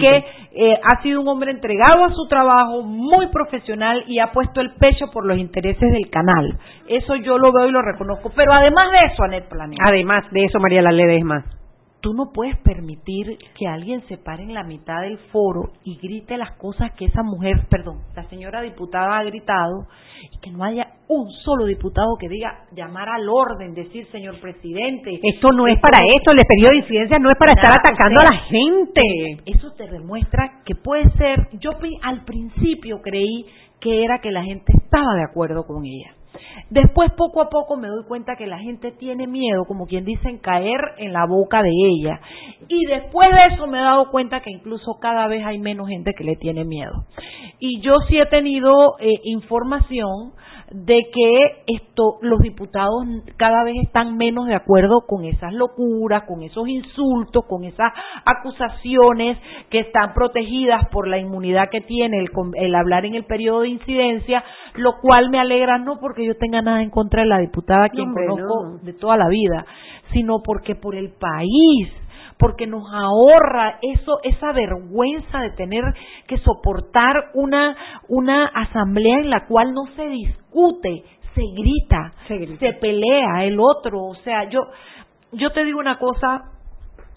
que eh, ha sido un hombre entregado a su trabajo, muy profesional y ha puesto el pecho por los intereses del canal. Eso yo lo veo y lo reconozco. Pero además de eso, Anet Planeta. Además de eso, María más tú no puedes permitir que alguien se pare en la mitad del foro y grite las cosas que esa mujer, perdón, la señora diputada ha gritado y que no haya un solo diputado que diga llamar al orden, decir señor presidente. Esto no es para esto, el periodo de incidencia no es para estar atacando a la gente. Eso te demuestra que puede ser, yo al principio creí que era que la gente estaba de acuerdo con ella Después, poco a poco, me doy cuenta que la gente tiene miedo, como quien dicen, caer en la boca de ella. Y después de eso me he dado cuenta que incluso cada vez hay menos gente que le tiene miedo. Y yo sí he tenido eh, información de que esto los diputados cada vez están menos de acuerdo con esas locuras, con esos insultos, con esas acusaciones que están protegidas por la inmunidad que tiene el, el hablar en el periodo de incidencia, lo cual me alegra no porque yo tenga nada en contra de la diputada quien conozco de toda la vida, sino porque por el país porque nos ahorra eso esa vergüenza de tener que soportar una una asamblea en la cual no se discute, se grita, se, grita. se pelea el otro, o sea, yo yo te digo una cosa,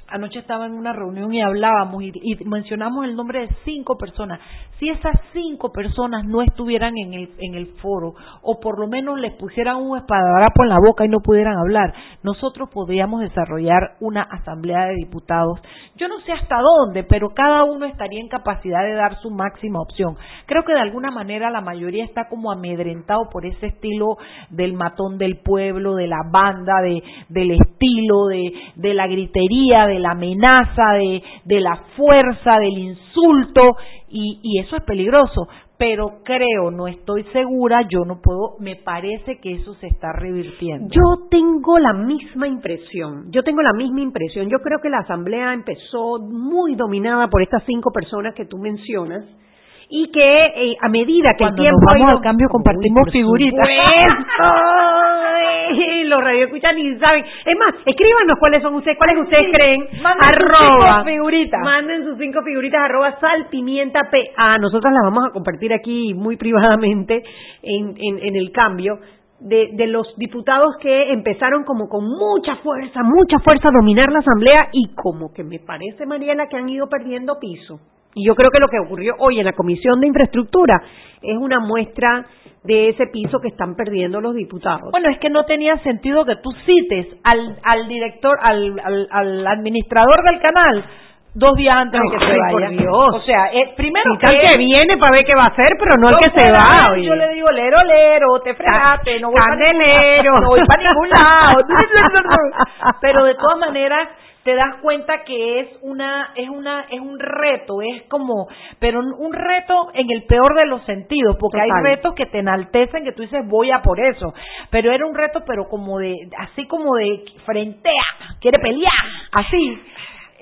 anoche estaba en una reunión y hablábamos y, mencionamos el nombre de cinco personas. Si esas cinco personas no estuvieran en el, en el foro o por lo menos les pusieran un espadarapo en la boca y no pudieran hablar, nosotros podríamos desarrollar una asamblea de diputados. Yo no sé hasta dónde, pero cada uno estaría en capacidad de dar su máxima opción. Creo que de alguna manera la mayoría está como amedrentado por ese estilo del matón del pueblo, de la banda, de, del estilo, de, de la gritería, de la amenaza, de, de la fuerza, del insulto, y, y eso es peligroso pero creo, no estoy segura, yo no puedo, me parece que eso se está revirtiendo. Yo tengo la misma impresión, yo tengo la misma impresión, yo creo que la asamblea empezó muy dominada por estas cinco personas que tú mencionas, y que eh, a medida que el tiempo nos vamos al cambio compartimos figuritas. los radioescuchas ni saben. Es más, escríbanos cuáles son ustedes, cuáles ustedes creen. Manden arroba, sus figuritas. Manden sus cinco figuritas arroba salpimienta PA. Nosotros las vamos a compartir aquí muy privadamente en, en, en el cambio. De, de, los diputados que empezaron como con mucha fuerza, mucha fuerza a dominar la asamblea y como que me parece, Mariela, que han ido perdiendo piso. Y yo creo que lo que ocurrió hoy en la Comisión de Infraestructura es una muestra de ese piso que están perdiendo los diputados. Bueno, es que no tenía sentido que tú cites al, al director, al, al, administrador del canal dos días antes de que se vaya. Dios. O sea, eh, primero que, que viene para ver qué va a hacer, pero no, el que se va. Yo le digo, lero, lero, te fregaste, no voy para ningún, no voy para ningún lado. pero de todas maneras, te das cuenta que es una es una es un reto es como pero un reto en el peor de los sentidos porque hay retos que te enaltecen que tú dices voy a por eso pero era un reto pero como de así como de frentea quiere pelear así.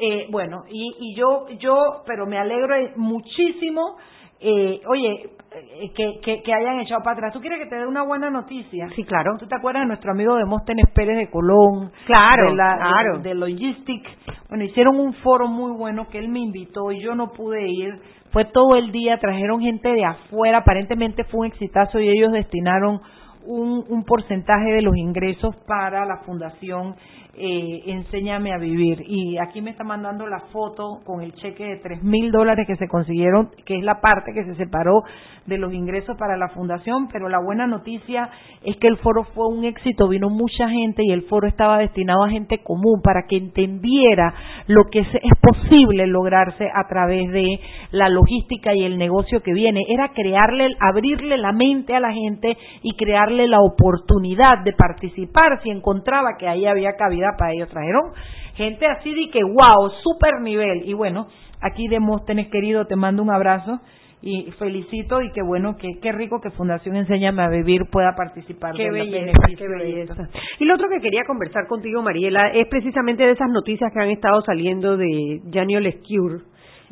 Eh, bueno y, y yo yo pero me alegro muchísimo eh, oye, eh, que, que, que, hayan echado para atrás. ¿Tú quieres que te dé una buena noticia? Sí, claro. ¿Tú te acuerdas de nuestro amigo Demóstenes Pérez de Colón? Claro, de la, claro. De, de, Logistic. Bueno, hicieron un foro muy bueno que él me invitó y yo no pude ir. Fue todo el día, trajeron gente de afuera, aparentemente fue un exitazo y ellos destinaron un, un porcentaje de los ingresos para la fundación eh, Enséñame a Vivir. Y aquí me está mandando la foto con el cheque de tres mil dólares que se consiguieron, que es la parte que se separó de los ingresos para la fundación, pero la buena noticia es que el foro fue un éxito, vino mucha gente y el foro estaba destinado a gente común para que entendiera lo que es, es posible lograrse a través de la logística y el negocio que viene. Era crearle, abrirle la mente a la gente y crearle la oportunidad de participar si encontraba que ahí había cabida para ellos. Trajeron gente así de que, wow, super nivel. Y bueno, aquí Demóstenes querido, te mando un abrazo y felicito y qué bueno, que qué rico que Fundación Enséñame a Vivir pueda participar. Qué belleza, qué belleza. Y lo otro que quería conversar contigo, Mariela, es precisamente de esas noticias que han estado saliendo de Janio Lescure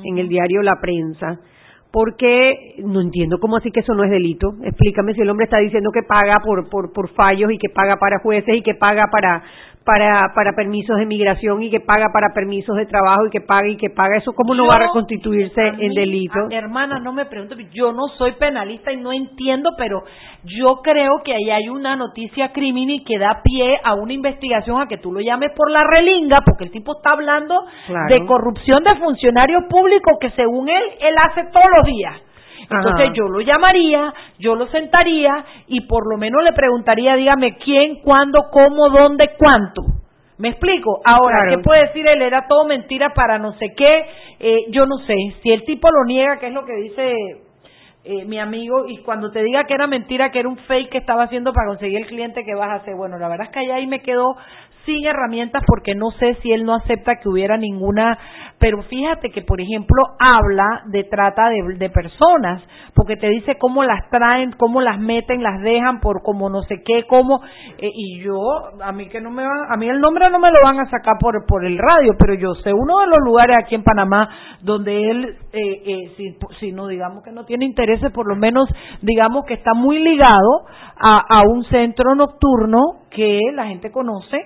en el diario La Prensa, porque no entiendo cómo así que eso no es delito. Explícame si el hombre está diciendo que paga por, por, por fallos y que paga para jueces y que paga para para, para permisos de migración y que paga para permisos de trabajo y que paga y que paga eso, ¿cómo no va a reconstituirse en delito? hermana, no me pregunto, yo no soy penalista y no entiendo, pero yo creo que ahí hay una noticia criminal que da pie a una investigación a que tú lo llames por la relinga, porque el tipo está hablando de corrupción de funcionarios públicos que según él, él hace todos los días. Entonces yo lo llamaría, yo lo sentaría y por lo menos le preguntaría, dígame quién, cuándo, cómo, dónde, cuánto. ¿Me explico? Ahora, ¿qué puede decir él? Era todo mentira para no sé qué. Eh, yo no sé. Si el tipo lo niega, que es lo que dice eh, mi amigo, y cuando te diga que era mentira, que era un fake que estaba haciendo para conseguir el cliente que vas a hacer, bueno, la verdad es que allá ahí me quedó sin herramientas porque no sé si él no acepta que hubiera ninguna pero fíjate que, por ejemplo, habla de trata de, personas, porque te dice cómo las traen, cómo las meten, las dejan por como no sé qué, cómo, eh, y yo, a mí que no me van, a mí el nombre no me lo van a sacar por, por el radio, pero yo sé uno de los lugares aquí en Panamá donde él, eh, eh, si, si no digamos que no tiene intereses, por lo menos digamos que está muy ligado a, a un centro nocturno que la gente conoce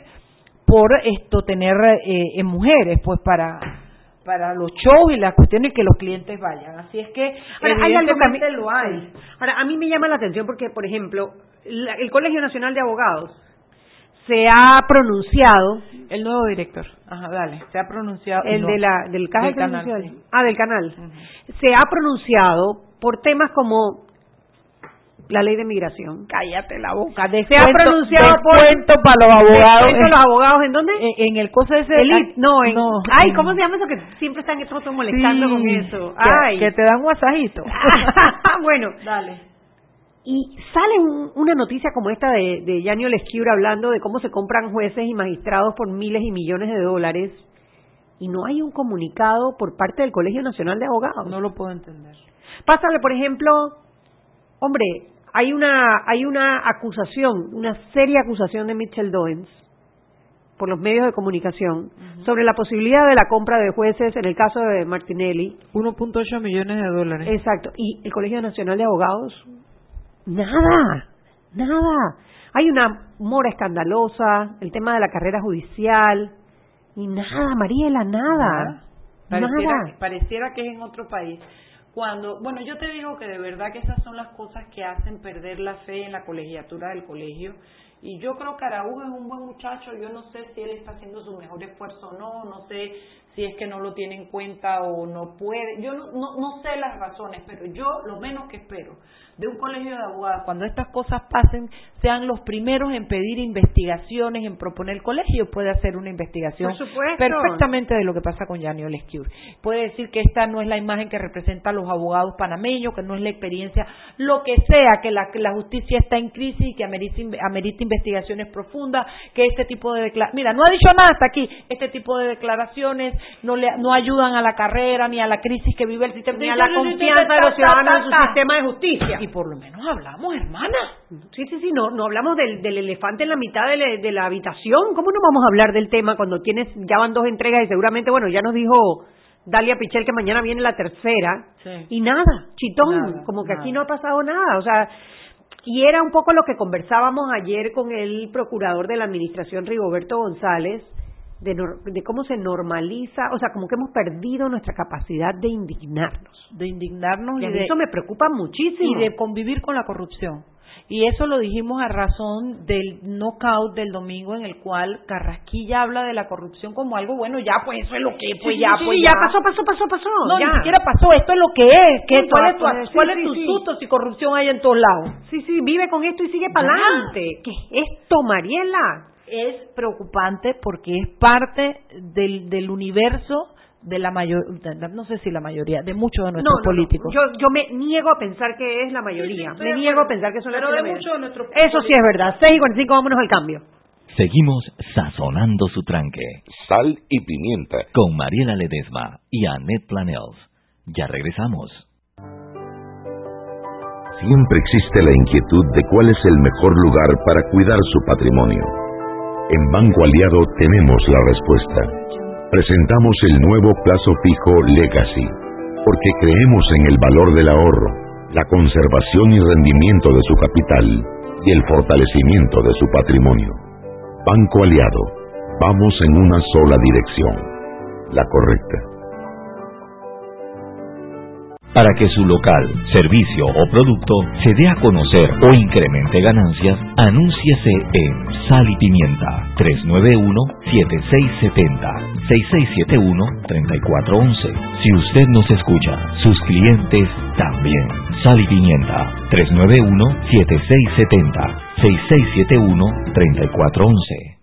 por esto tener eh, mujeres, pues para para los shows y las cuestiones que los clientes vayan. Así es que Ahora, hay algo que a mí, lo hay. Ahora, a mí me llama la atención porque, por ejemplo, el Colegio Nacional de Abogados se ha pronunciado el nuevo director. Ajá dale. Se ha pronunciado el de la del, canal ah del canal. Se ha pronunciado por temas como la ley de migración. Cállate la boca. se ha pronunciado por cuento para los abogados. los abogados en dónde? En, el coso ese. no, en, ay, ¿cómo se llama eso que siempre están estos molestando con eso? Ay, que, te dan un masajito. bueno, dale. Y sale una noticia como esta de, de Yanio Lesquiura hablando de cómo se compran jueces y magistrados por miles y millones de dólares y no hay un comunicado por parte del Colegio Nacional de Abogados. No lo puedo entender. Pásale, por ejemplo, hombre, hay una, hay una acusación, una seria acusación de Mitchell Doens por los medios de comunicación sobre la posibilidad de la compra de jueces en el caso de Martinelli. 1.8 millones de dólares. Exacto. Y el Colegio Nacional de Abogados, nada, nada. Hay una mora escandalosa, el tema de la carrera judicial, y nada, Mariela, nada. Pareciera, pareciera que es en otro país cuando, bueno, yo te digo que de verdad que esas son las cosas que hacen perder la fe en la colegiatura del colegio. Y yo creo que Araújo es un buen muchacho, yo no sé si él está haciendo su mejor esfuerzo o no, no sé si es que no lo tiene en cuenta o no puede, yo no, no, no sé las razones, pero yo lo menos que espero de un colegio de abogados, cuando estas cosas pasen, sean los primeros en pedir investigaciones, en proponer el colegio, puede hacer una investigación perfectamente de lo que pasa con Yanio Lescure. Puede decir que esta no es la imagen que representa a los abogados panameños, que no es la experiencia, lo que sea, que la, la justicia está en crisis y que amerita, amerita investigaciones profundas, que este tipo de declaraciones, mira, no ha dicho nada hasta aquí, este tipo de declaraciones no, le, no ayudan a la carrera, ni a la crisis que vive el sistema, ni a la confianza de los ciudadanos en su sistema de justicia y por lo menos hablamos, hermana. Sí, sí, sí, no, no hablamos del, del elefante en la mitad de, de, la habitación. ¿Cómo no vamos a hablar del tema cuando tienes, ya van dos entregas y seguramente, bueno, ya nos dijo Dalia Pichel que mañana viene la tercera y nada, chitón, como que aquí no ha pasado nada, o sea, y era un poco lo que conversábamos ayer con el procurador de la administración Rigoberto González, de, cómo se normaliza, o sea, como que hemos perdido nuestra capacidad de indignarnos. De indignarnos y, eso me preocupa muchísimo. Y de convivir con la corrupción. Y eso lo dijimos a razón del knockout del domingo en el cual Carrasquilla habla de la corrupción como algo bueno, ya pues eso es lo que pues ya pues ya. pasó, pasó, pasó, pasó. No, ni siquiera pasó, esto es lo que es, que cuál es tu, cuál es tu susto si corrupción hay en todos lados. Sí, sí, vive con esto y sigue para adelante. ¿Qué es esto, Mariela? Es preocupante porque es parte del, del universo de la mayoría, no sé si la mayoría, de muchos de nuestros políticos. Yo, yo me niego a pensar que es la mayoría. me niego a pensar que son Pero de muchos de nuestros Eso sí es verdad. 6 y 45, vámonos al cambio. Seguimos sazonando su tranque. Sal y pimienta. Con Mariela Ledesma y Annette Planels. Ya regresamos. Siempre existe la inquietud de cuál es el mejor lugar para cuidar su patrimonio. En Banco Aliado tenemos la respuesta. Presentamos el nuevo plazo fijo Legacy, porque creemos en el valor del ahorro, la conservación y rendimiento de su capital y el fortalecimiento de su patrimonio. Banco Aliado, vamos en una sola dirección, la correcta. Para que su local, servicio o producto se dé a conocer o incremente ganancias, anúnciese en Sal y Pimienta 391-7670-6671-3411. Si usted nos escucha, sus clientes también. Sal y Pimienta 391-7670-6671-3411.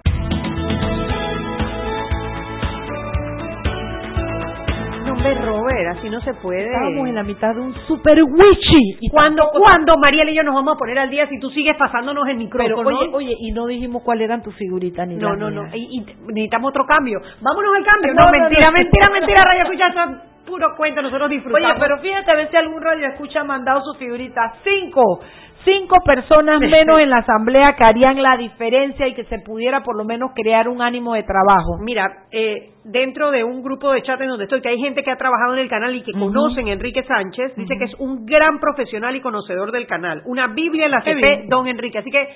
Hombre, Robert, así no se puede. Estamos en la mitad de un super witchy. ¿Y cuando, cuando Mariela y yo nos vamos a poner al día si tú sigues pasándonos el micrófono? Pero, oye, oye, y no dijimos cuáles eran tus figuritas ni No, no, no. Y, necesitamos otro cambio. Vámonos al cambio. No, mentira, mentira, mentira, Radio Escucha, puro cuento, nosotros disfrutamos. Oye, pero fíjate a ver si algún radio escucha ha mandado su figurita. Cinco cinco personas menos en la asamblea que harían la diferencia y que se pudiera por lo menos crear un ánimo de trabajo. Mira, eh, dentro de un grupo de chat en donde estoy, que hay gente que ha trabajado en el canal y que conocen a Enrique Sánchez, dice que es un gran profesional y conocedor del canal. Una Biblia en la CP, don Enrique. Así que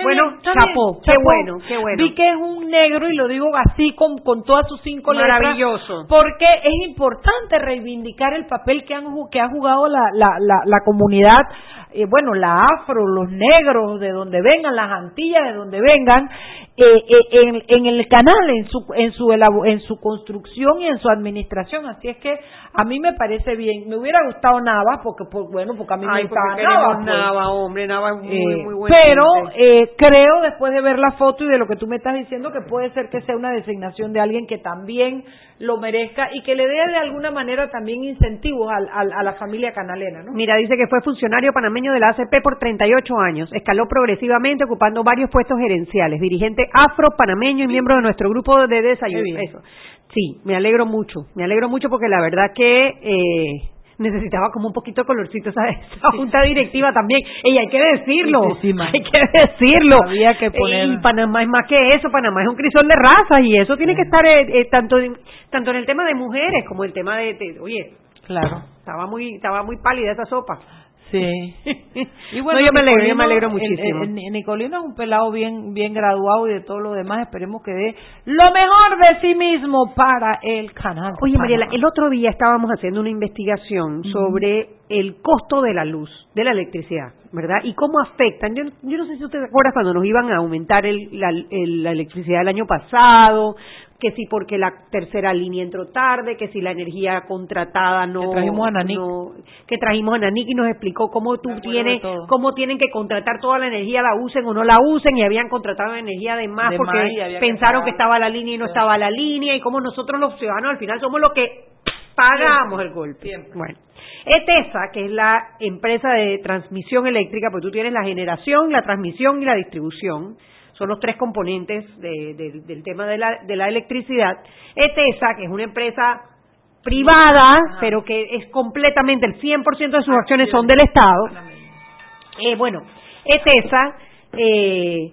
bueno, chapó, qué bueno, qué bueno. Vi que es un negro y lo digo así con, con todas sus cinco letras. Maravilloso. Porque es importante reivindicar el papel que, han, que ha jugado la, la, la, la comunidad eh, bueno, la afro, los negros, de donde vengan, las antillas, de donde vengan, eh, eh, en, el canal, en su, en, su, en su construcción y en su administración. Así es que a mí me parece bien. Me hubiera gustado Nava, porque, bueno, porque a mí me gustaba Nava. Pues. Nava, hombre, Nava es muy, muy bueno. Pero creo, después de ver la foto y de lo que tú me estás diciendo, que puede ser que sea una designación de alguien que también lo merezca y que le dé de alguna manera también incentivos a, la familia canalena. ¿no? Mira, dice que fue funcionario panameño de la ACP por 38 años, escaló progresivamente ocupando varios puestos gerenciales, dirigente afro panameño y miembro de nuestro grupo de desayuno. Eso. Sí, me alegro mucho, me alegro mucho porque la verdad que eh, necesitaba como un poquito de colorcito esa, esa junta directiva también. Y hay que decirlo, hay que decirlo. Había que poner... Y Panamá es más que eso, Panamá es un crisol de razas y eso tiene que estar eh, eh, tanto tanto en el tema de mujeres como el tema de, oye, claro, estaba muy estaba muy pálida esa sopa. Sí. Y bueno, yo me alegro, yo me alegro muchísimo. Nicolino es un pelado bien bien graduado y de todo lo demás esperemos que dé lo mejor de sí mismo para el canal. Oye, Mariela, el otro día estábamos haciendo una investigación sobre el costo de la luz, de la electricidad, ¿verdad? Y cómo afectan. Yo, yo no sé si usted se acuerda cuando nos iban a aumentar el, la, la electricidad el año pasado, que si porque la tercera línea entró tarde, que si la energía contratada no... Que trajimos a Nanik. que trajimos a Nanik y nos explicó cómo tú tienes, cómo tienen que contratar toda la energía, la usen o no la usen, y habían contratado energía de más porque pensaron que, estaba la línea y no estaba la línea, y cómo nosotros los ciudadanos al final somos los que pagamos el golpe. Bueno. ETESA, que es la empresa de transmisión eléctrica, pues tú tienes la generación, la transmisión y la distribución son los tres componentes del tema de la, de la electricidad. ETESA, que es una empresa privada, pero que es completamente, el 100% de sus acciones son del Estado. Eh, bueno, ETESA eh,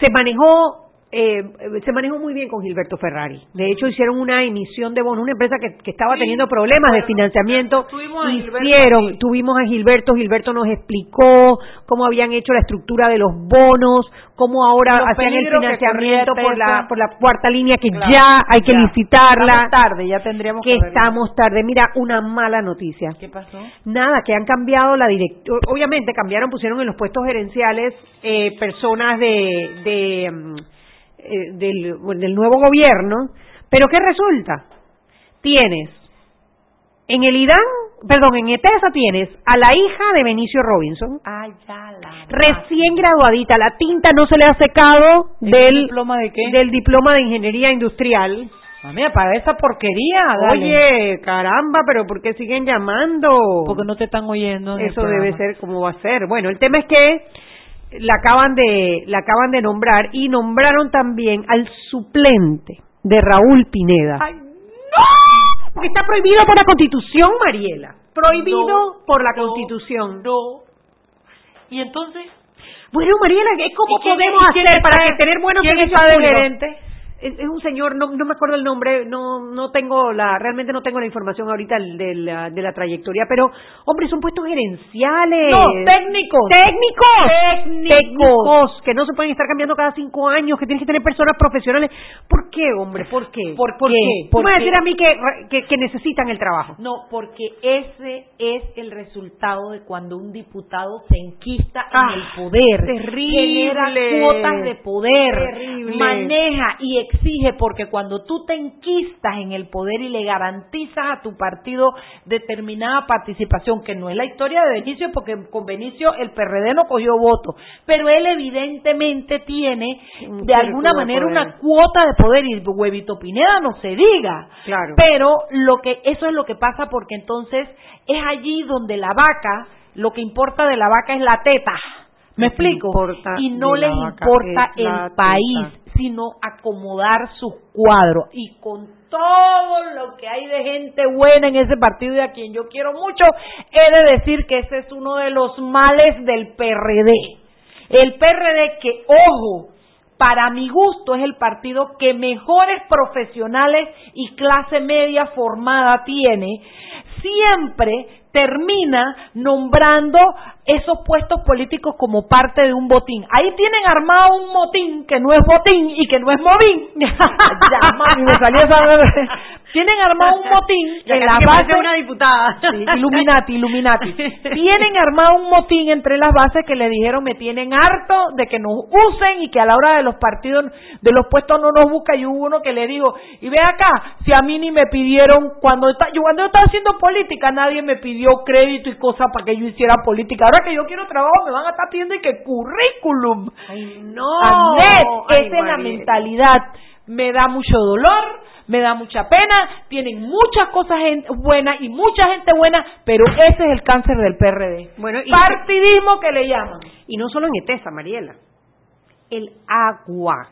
se manejó eh, se manejó muy bien con Gilberto Ferrari. De hecho, hicieron una emisión de bonos, una empresa que, que estaba teniendo problemas de financiamiento. Hicieron, tuvimos a Gilberto, Gilberto nos explicó cómo habían hecho la estructura de los bonos, cómo ahora hacían el financiamiento por la, por la cuarta línea que ya hay que licitarla. Estamos tarde, ya tendríamos que, estamos tarde. Mira, una mala noticia. ¿Qué pasó? Nada, que han cambiado la dirección. Obviamente cambiaron, pusieron en los puestos gerenciales eh, personas de, de mm, eh, del, del nuevo gobierno, pero ¿qué resulta? Tienes en el IDAN, perdón, en ETESA tienes a la hija de Benicio Robinson, recién graduadita, la tinta no se le ha secado del diploma de qué? Del diploma de ingeniería industrial. Mami, para esa porquería. Oye, caramba, pero ¿por qué siguen llamando? Porque no te están oyendo. Eso debe ser como va a ser. Bueno, el tema es que la acaban de la acaban de nombrar y nombraron también al suplente de Raúl Pineda. Ay, no, porque está prohibido por la Constitución, Mariela. Prohibido por la Constitución. No. Y entonces, bueno, Mariela, ¿cómo podemos hacer para tener buenos servicios de es, un señor, no, no me acuerdo el nombre, no no tengo la, realmente no tengo la información ahorita de la, de la trayectoria, pero, hombre, son puestos gerenciales. No, técnicos. Técnicos. Técnicos. que no se pueden estar cambiando cada cinco años, que tienen que tener personas profesionales. ¿Por qué, hombre? ¿Por qué? ¿Por, qué? ¿Por a decir a mí que, que, que necesitan el trabajo? No, porque ese es el resultado de cuando un diputado se enquista en Ah, el poder. terrible. Genera cuotas de poder. Terrible. Maneja y exige, porque cuando tú te enquistas en el poder y le garantizas a tu partido determinada participación, que no es la historia de Benicio, porque con Benicio el PRD no cogió votos, pero él evidentemente tiene de alguna de manera una cuota de poder y Huevito Pineda no se diga. Claro. Pero lo que eso es lo que pasa porque entonces es allí donde la vaca, lo que importa de la vaca es la teta. ¿Me explico? Y no de le la vaca importa el país, sino acomodar sus cuadros. Y con todo lo que hay de gente buena en ese partido y a quien yo quiero mucho, he de decir que ese es uno de los males del PRD. El PRD que, ojo, para mi gusto es el partido que mejores profesionales y clase media formada tiene, siempre termina nombrando esos puestos políticos como parte de un botín. Ahí tienen armado un motín que no es botín y que no es movín. ya, mami, me salió esa... Tienen armado un motín Ya en casi la que parece base una diputada. Sí, Illuminati, Illuminati. Tienen armado un motín entre las bases que le dijeron me tienen harto de que nos usen y que a la hora de los partidos, de los puestos no nos busca. Y hubo uno que le digo, y ve acá, si a mí ni me pidieron, cuando, está- yo, cuando yo estaba haciendo política, nadie me pidió crédito y cosas para que yo hiciera política. Ahora que yo quiero trabajo, me van a estar pidiendo y que currículum. Ay, no. Anet, Ay, esa es la mentalidad. Me da mucho dolor, me da mucha pena, tienen muchas cosas buenas y mucha gente buena, pero ese es el cáncer del PRD. Bueno, y- Partidismo que le llaman. Y no solo en ETESA, Mariela. El agua.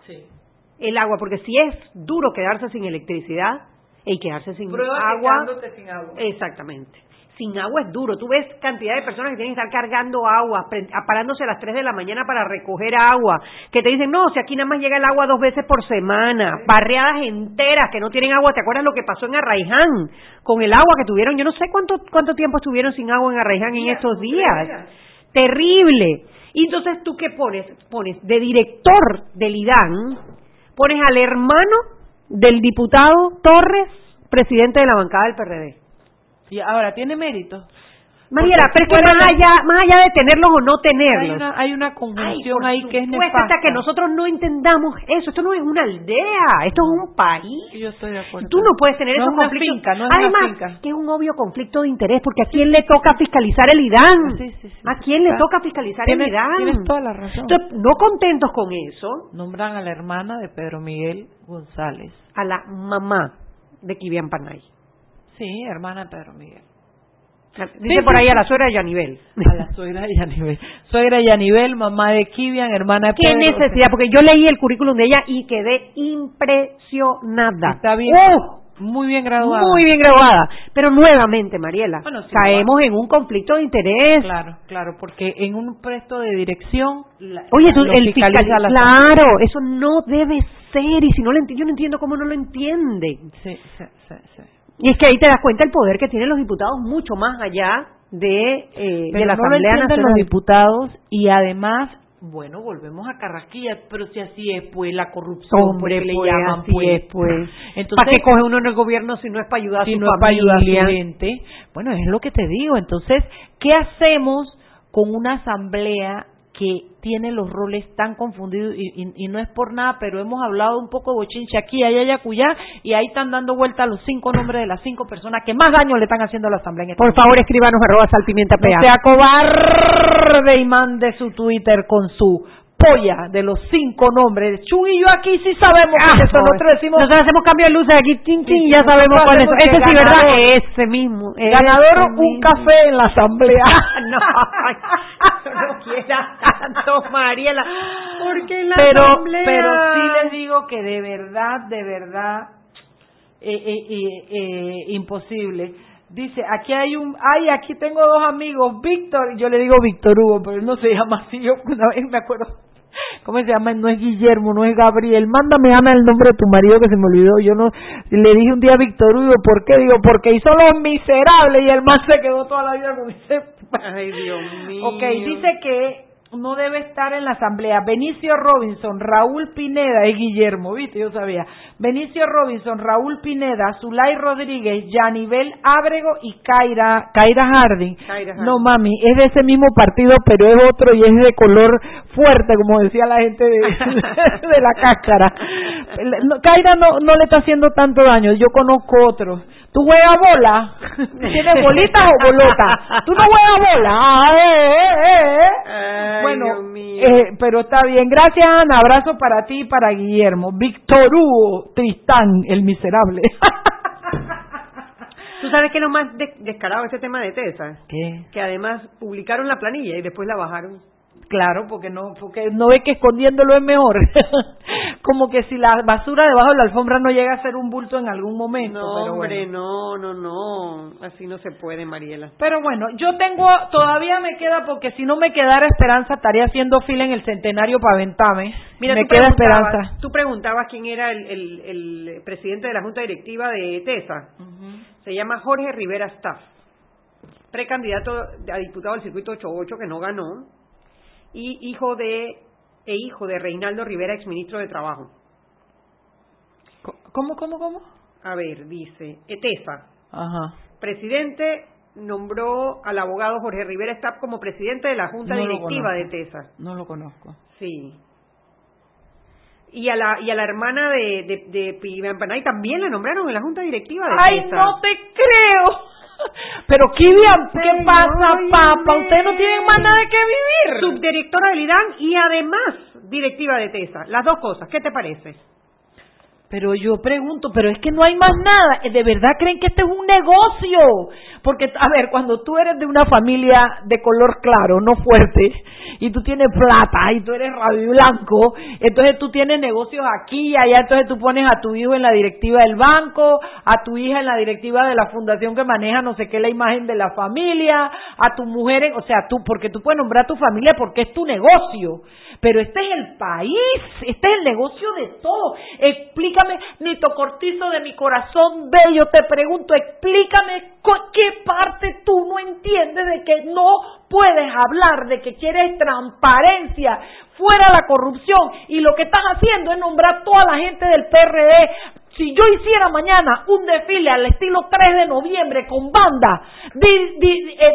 El agua, porque si es duro quedarse sin electricidad y quedarse sin agua. sin agua. Exactamente. Sin agua es duro. Tú ves cantidad de personas que tienen que estar cargando agua, parándose a las 3 de la mañana para recoger agua, que te dicen, no, si aquí nada más llega el agua dos veces por semana, barriadas enteras que no tienen agua. ¿Te acuerdas lo que pasó en Arraiján con el agua que tuvieron? Yo no sé cuánto, cuánto tiempo estuvieron sin agua en Arraiján en estos días. Terrible. Y entonces, ¿tú qué pones? Pones de director del IDAN, pones al hermano del diputado Torres, presidente de la bancada del PRD. Y ahora, ¿tiene mérito? Mariela, pero es que más allá, más allá de tenerlos o no Hay tenerlos. una, hay una conjunción ahí que es nefasta. hasta que nosotros no entendamos eso. Esto no es una aldea, esto es un país. Yo estoy de acuerdo. Tú no puedes tener No esos es una conflictos. finca, no es una Además, finca. que es un obvio conflicto de interés, porque ¿a quién le toca fiscalizar el IDAN? Sí, sí, sí, ¿A quién le toca fiscalizar el IDAN? tienes toda la razón. Entonces, no contentos con eso, Nombran a la hermana de Pedro Miguel González. a la mamá de Kivian Panay. Sí, hermana de Pedro Miguel. Dice por ahí a la suegra de Yanivel. A la suegra de Yanivel. Suegra de Yanivel, mamá de Kivian, hermana de ¿Qué Pedro. necesidad? Porque yo leí el currículum de ella y quedé impresionada. Está bien. ¡Uf! Muy bien graduada. Muy bien graduada. Pero nuevamente, Mariela, caemos en un conflicto de interés. Claro, claro, porque en un puesto de dirección. Oye, tú, el fiscal, claro, eso no debe ser. Y si no lo entiendo, yo no entiendo cómo no lo entienden. Sí, sí, sí, Y es que ahí te das cuenta el poder que tienen los diputados mucho más allá de, eh, de la Asamblea Nacional. los diputados y además bueno, volvemos a Carrasquilla, pero si así es, pues la corrupción, Hombre, le pues, llaman, pues. pues. Entonces, ¿Para qué coge uno en el gobierno si no es para ayudar a su no para ayudar a su gente? Bueno, es lo que te digo. Entonces, ¿qué hacemos con una asamblea que tiene los roles tan confundidos y, no es por nada, pero hemos hablado un poco de bochinche aquí, allá, allá, cuyá, y ahí están dando vuelta los cinco nombres de las cinco personas que más daño le están haciendo a la Asamblea. Este por favor, escríbanos arroba salpimienta No sea cobarde y mande su Twitter con su polla de los cinco nombres. Chu y yo aquí sí sabemos ah, eso. Nosotros decimos. Nosotros hacemos cambio de luces aquí, tin, tin, ya sabemos cuál es. Ese sí, ¿verdad? Ese mismo. Ganador, un café en la asamblea. no, no quieras tanto, Mariela. Porque en la pero, asamblea. Pero sí les digo que de verdad, de verdad, eh, eh, eh, imposible dice, aquí hay un, ay, aquí tengo dos amigos, Víctor, y yo le digo Víctor Hugo, pero él no se llama así, yo una vez me acuerdo, ¿cómo se llama? No es Guillermo, no es Gabriel, mándame, ama el nombre de tu marido que se me olvidó, yo no, le dije un día a Víctor Hugo, ¿por qué? Digo, porque hizo los miserables y el más se quedó toda la vida con ese... Ay, Dios mío. Ok, dice que no debe estar en la asamblea. Benicio Robinson, Raúl Pineda y Guillermo, viste, yo sabía. Benicio Robinson, Raúl Pineda, Zulay Rodríguez, Yanivel Ábrego y Kaira, Kaira Harding. No mami, es de ese mismo partido, pero es otro y es de color fuerte, como decía la gente de, de la cáscara. Kaira no, no le está haciendo tanto daño, yo conozco otros. ¿Tú juegas bola? ¿Tienes bolitas o bolotas? ¿Tú no juegas bola? Ah, eh, eh, eh. Pero está bien. Gracias, Ana. Abrazo para ti y para Guillermo. Víctor Hugo Tristán, el miserable. ¿Tú sabes qué es lo más descarado este tema de TESA? ¿Qué? Que además publicaron la planilla y después la bajaron. Claro, porque no, porque no ve que escondiéndolo es mejor. Como que si la basura debajo de la alfombra no llega a ser un bulto en algún momento. No, hombre, no, no, no. Así no se puede, Mariela. Pero bueno, yo tengo, todavía me queda, porque si no me quedara esperanza, estaría haciendo fila en el centenario para aventarme. Mira, me queda esperanza. Tú preguntabas quién era el, el, presidente de la junta directiva de TESA. Se llama Jorge Rivera Staff. Precandidato a diputado del circuito 88 que no ganó y hijo de e hijo de Reinaldo Rivera, exministro de Trabajo. ¿Cómo, cómo, cómo? A ver, dice, ETESA. Ajá. Presidente nombró al abogado Jorge Rivera Stapp como presidente de la Junta Directiva de ETESA. No lo conozco. Sí. Y a la, y a la hermana de, de, de también la nombraron en la Junta Directiva de ¡Ay, no te creo! Pero Kivian, ¿qué pasa, papá? Usted no tiene más nada que vivir. Subdirectora del IDAN y además directiva de TESA. Las dos cosas. ¿Qué te parece? Pero yo pregunto, pero es que no hay más nada. ¿De verdad creen que este es un negocio? Porque, a ver, cuando tú eres de una familia de color claro, no fuerte, y tú tienes plata, y tú eres radio blanco, entonces tú tienes negocios aquí y allá, entonces tú pones a tu hijo en la directiva del banco, a tu hija en la directiva de la fundación que maneja no sé qué la imagen de la familia, a tu mujer, o sea, tú, porque tú puedes nombrar a tu familia porque es tu negocio. Pero este es el país, este es el negocio de todo. Explícame, Nito Cortizo de mi corazón bello, te pregunto, explícame qué parte tú no entiendes de que no puedes hablar, de que quieres transparencia, fuera la corrupción y lo que estás haciendo es nombrar toda la gente del PRD si yo hiciera mañana un desfile al estilo 3 de noviembre con banda, di, di, eh,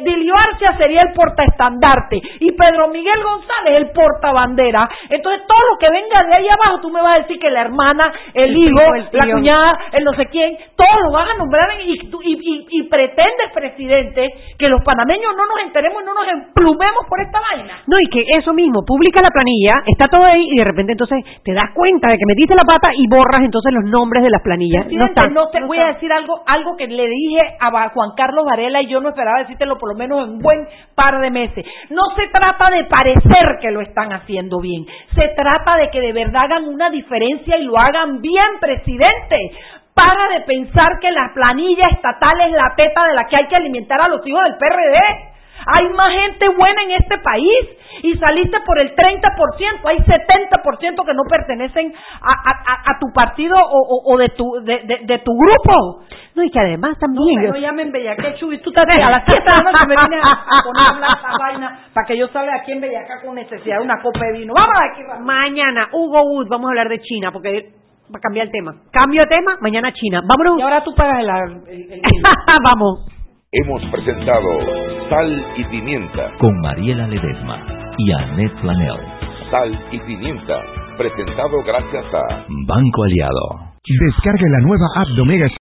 sería el portaestandarte y Pedro Miguel González el portabandera. Entonces todo lo que venga de ahí abajo, tú me vas a decir que la hermana, el, hijo, la cuñada, el no sé quién, todo lo vas a nombrar y, y, y, pretendes, presidente, que los panameños no nos enteremos y no nos emplumemos por esta vaina. No, y que eso mismo, publica la planilla, está todo ahí y de repente entonces te das cuenta de que metiste la pata y borras entonces los nombres de las planillas. no, te voy a decir algo, algo que le dije a Juan Carlos Varela y yo no esperaba decírtelo por lo menos en un buen par de meses. No se trata de parecer que lo están haciendo bien, se trata de que de verdad hagan una diferencia y lo hagan bien, presidente. Para de pensar que la planilla estatal es la teta de la que hay que alimentar a los hijos del PRD. Hay más gente buena en este país y saliste por el 30%, hay 70% que no pertenecen a, tu partido o, de, tu, de, tu grupo. No, y que además también... No, no llamen Bellaqué, Chubi, tú estás a las 7 de la noche me vine a poner a hablar esa vaina para que yo salga aquí en Bellacá con necesidad de una copa de vino. Vamos aquí. Mañana, Hugo Wood, vamos a hablar de China, porque va a cambiar el tema. Cambio de tema, mañana China. Vámonos. Y ahora tú pagas el... Vamos. Hemos presentado Sal y Pimienta con Mariela Ledesma y Annette Flanell. Sal y Pimienta, presentado gracias a Banco Aliado. Descarga la nueva app de Omega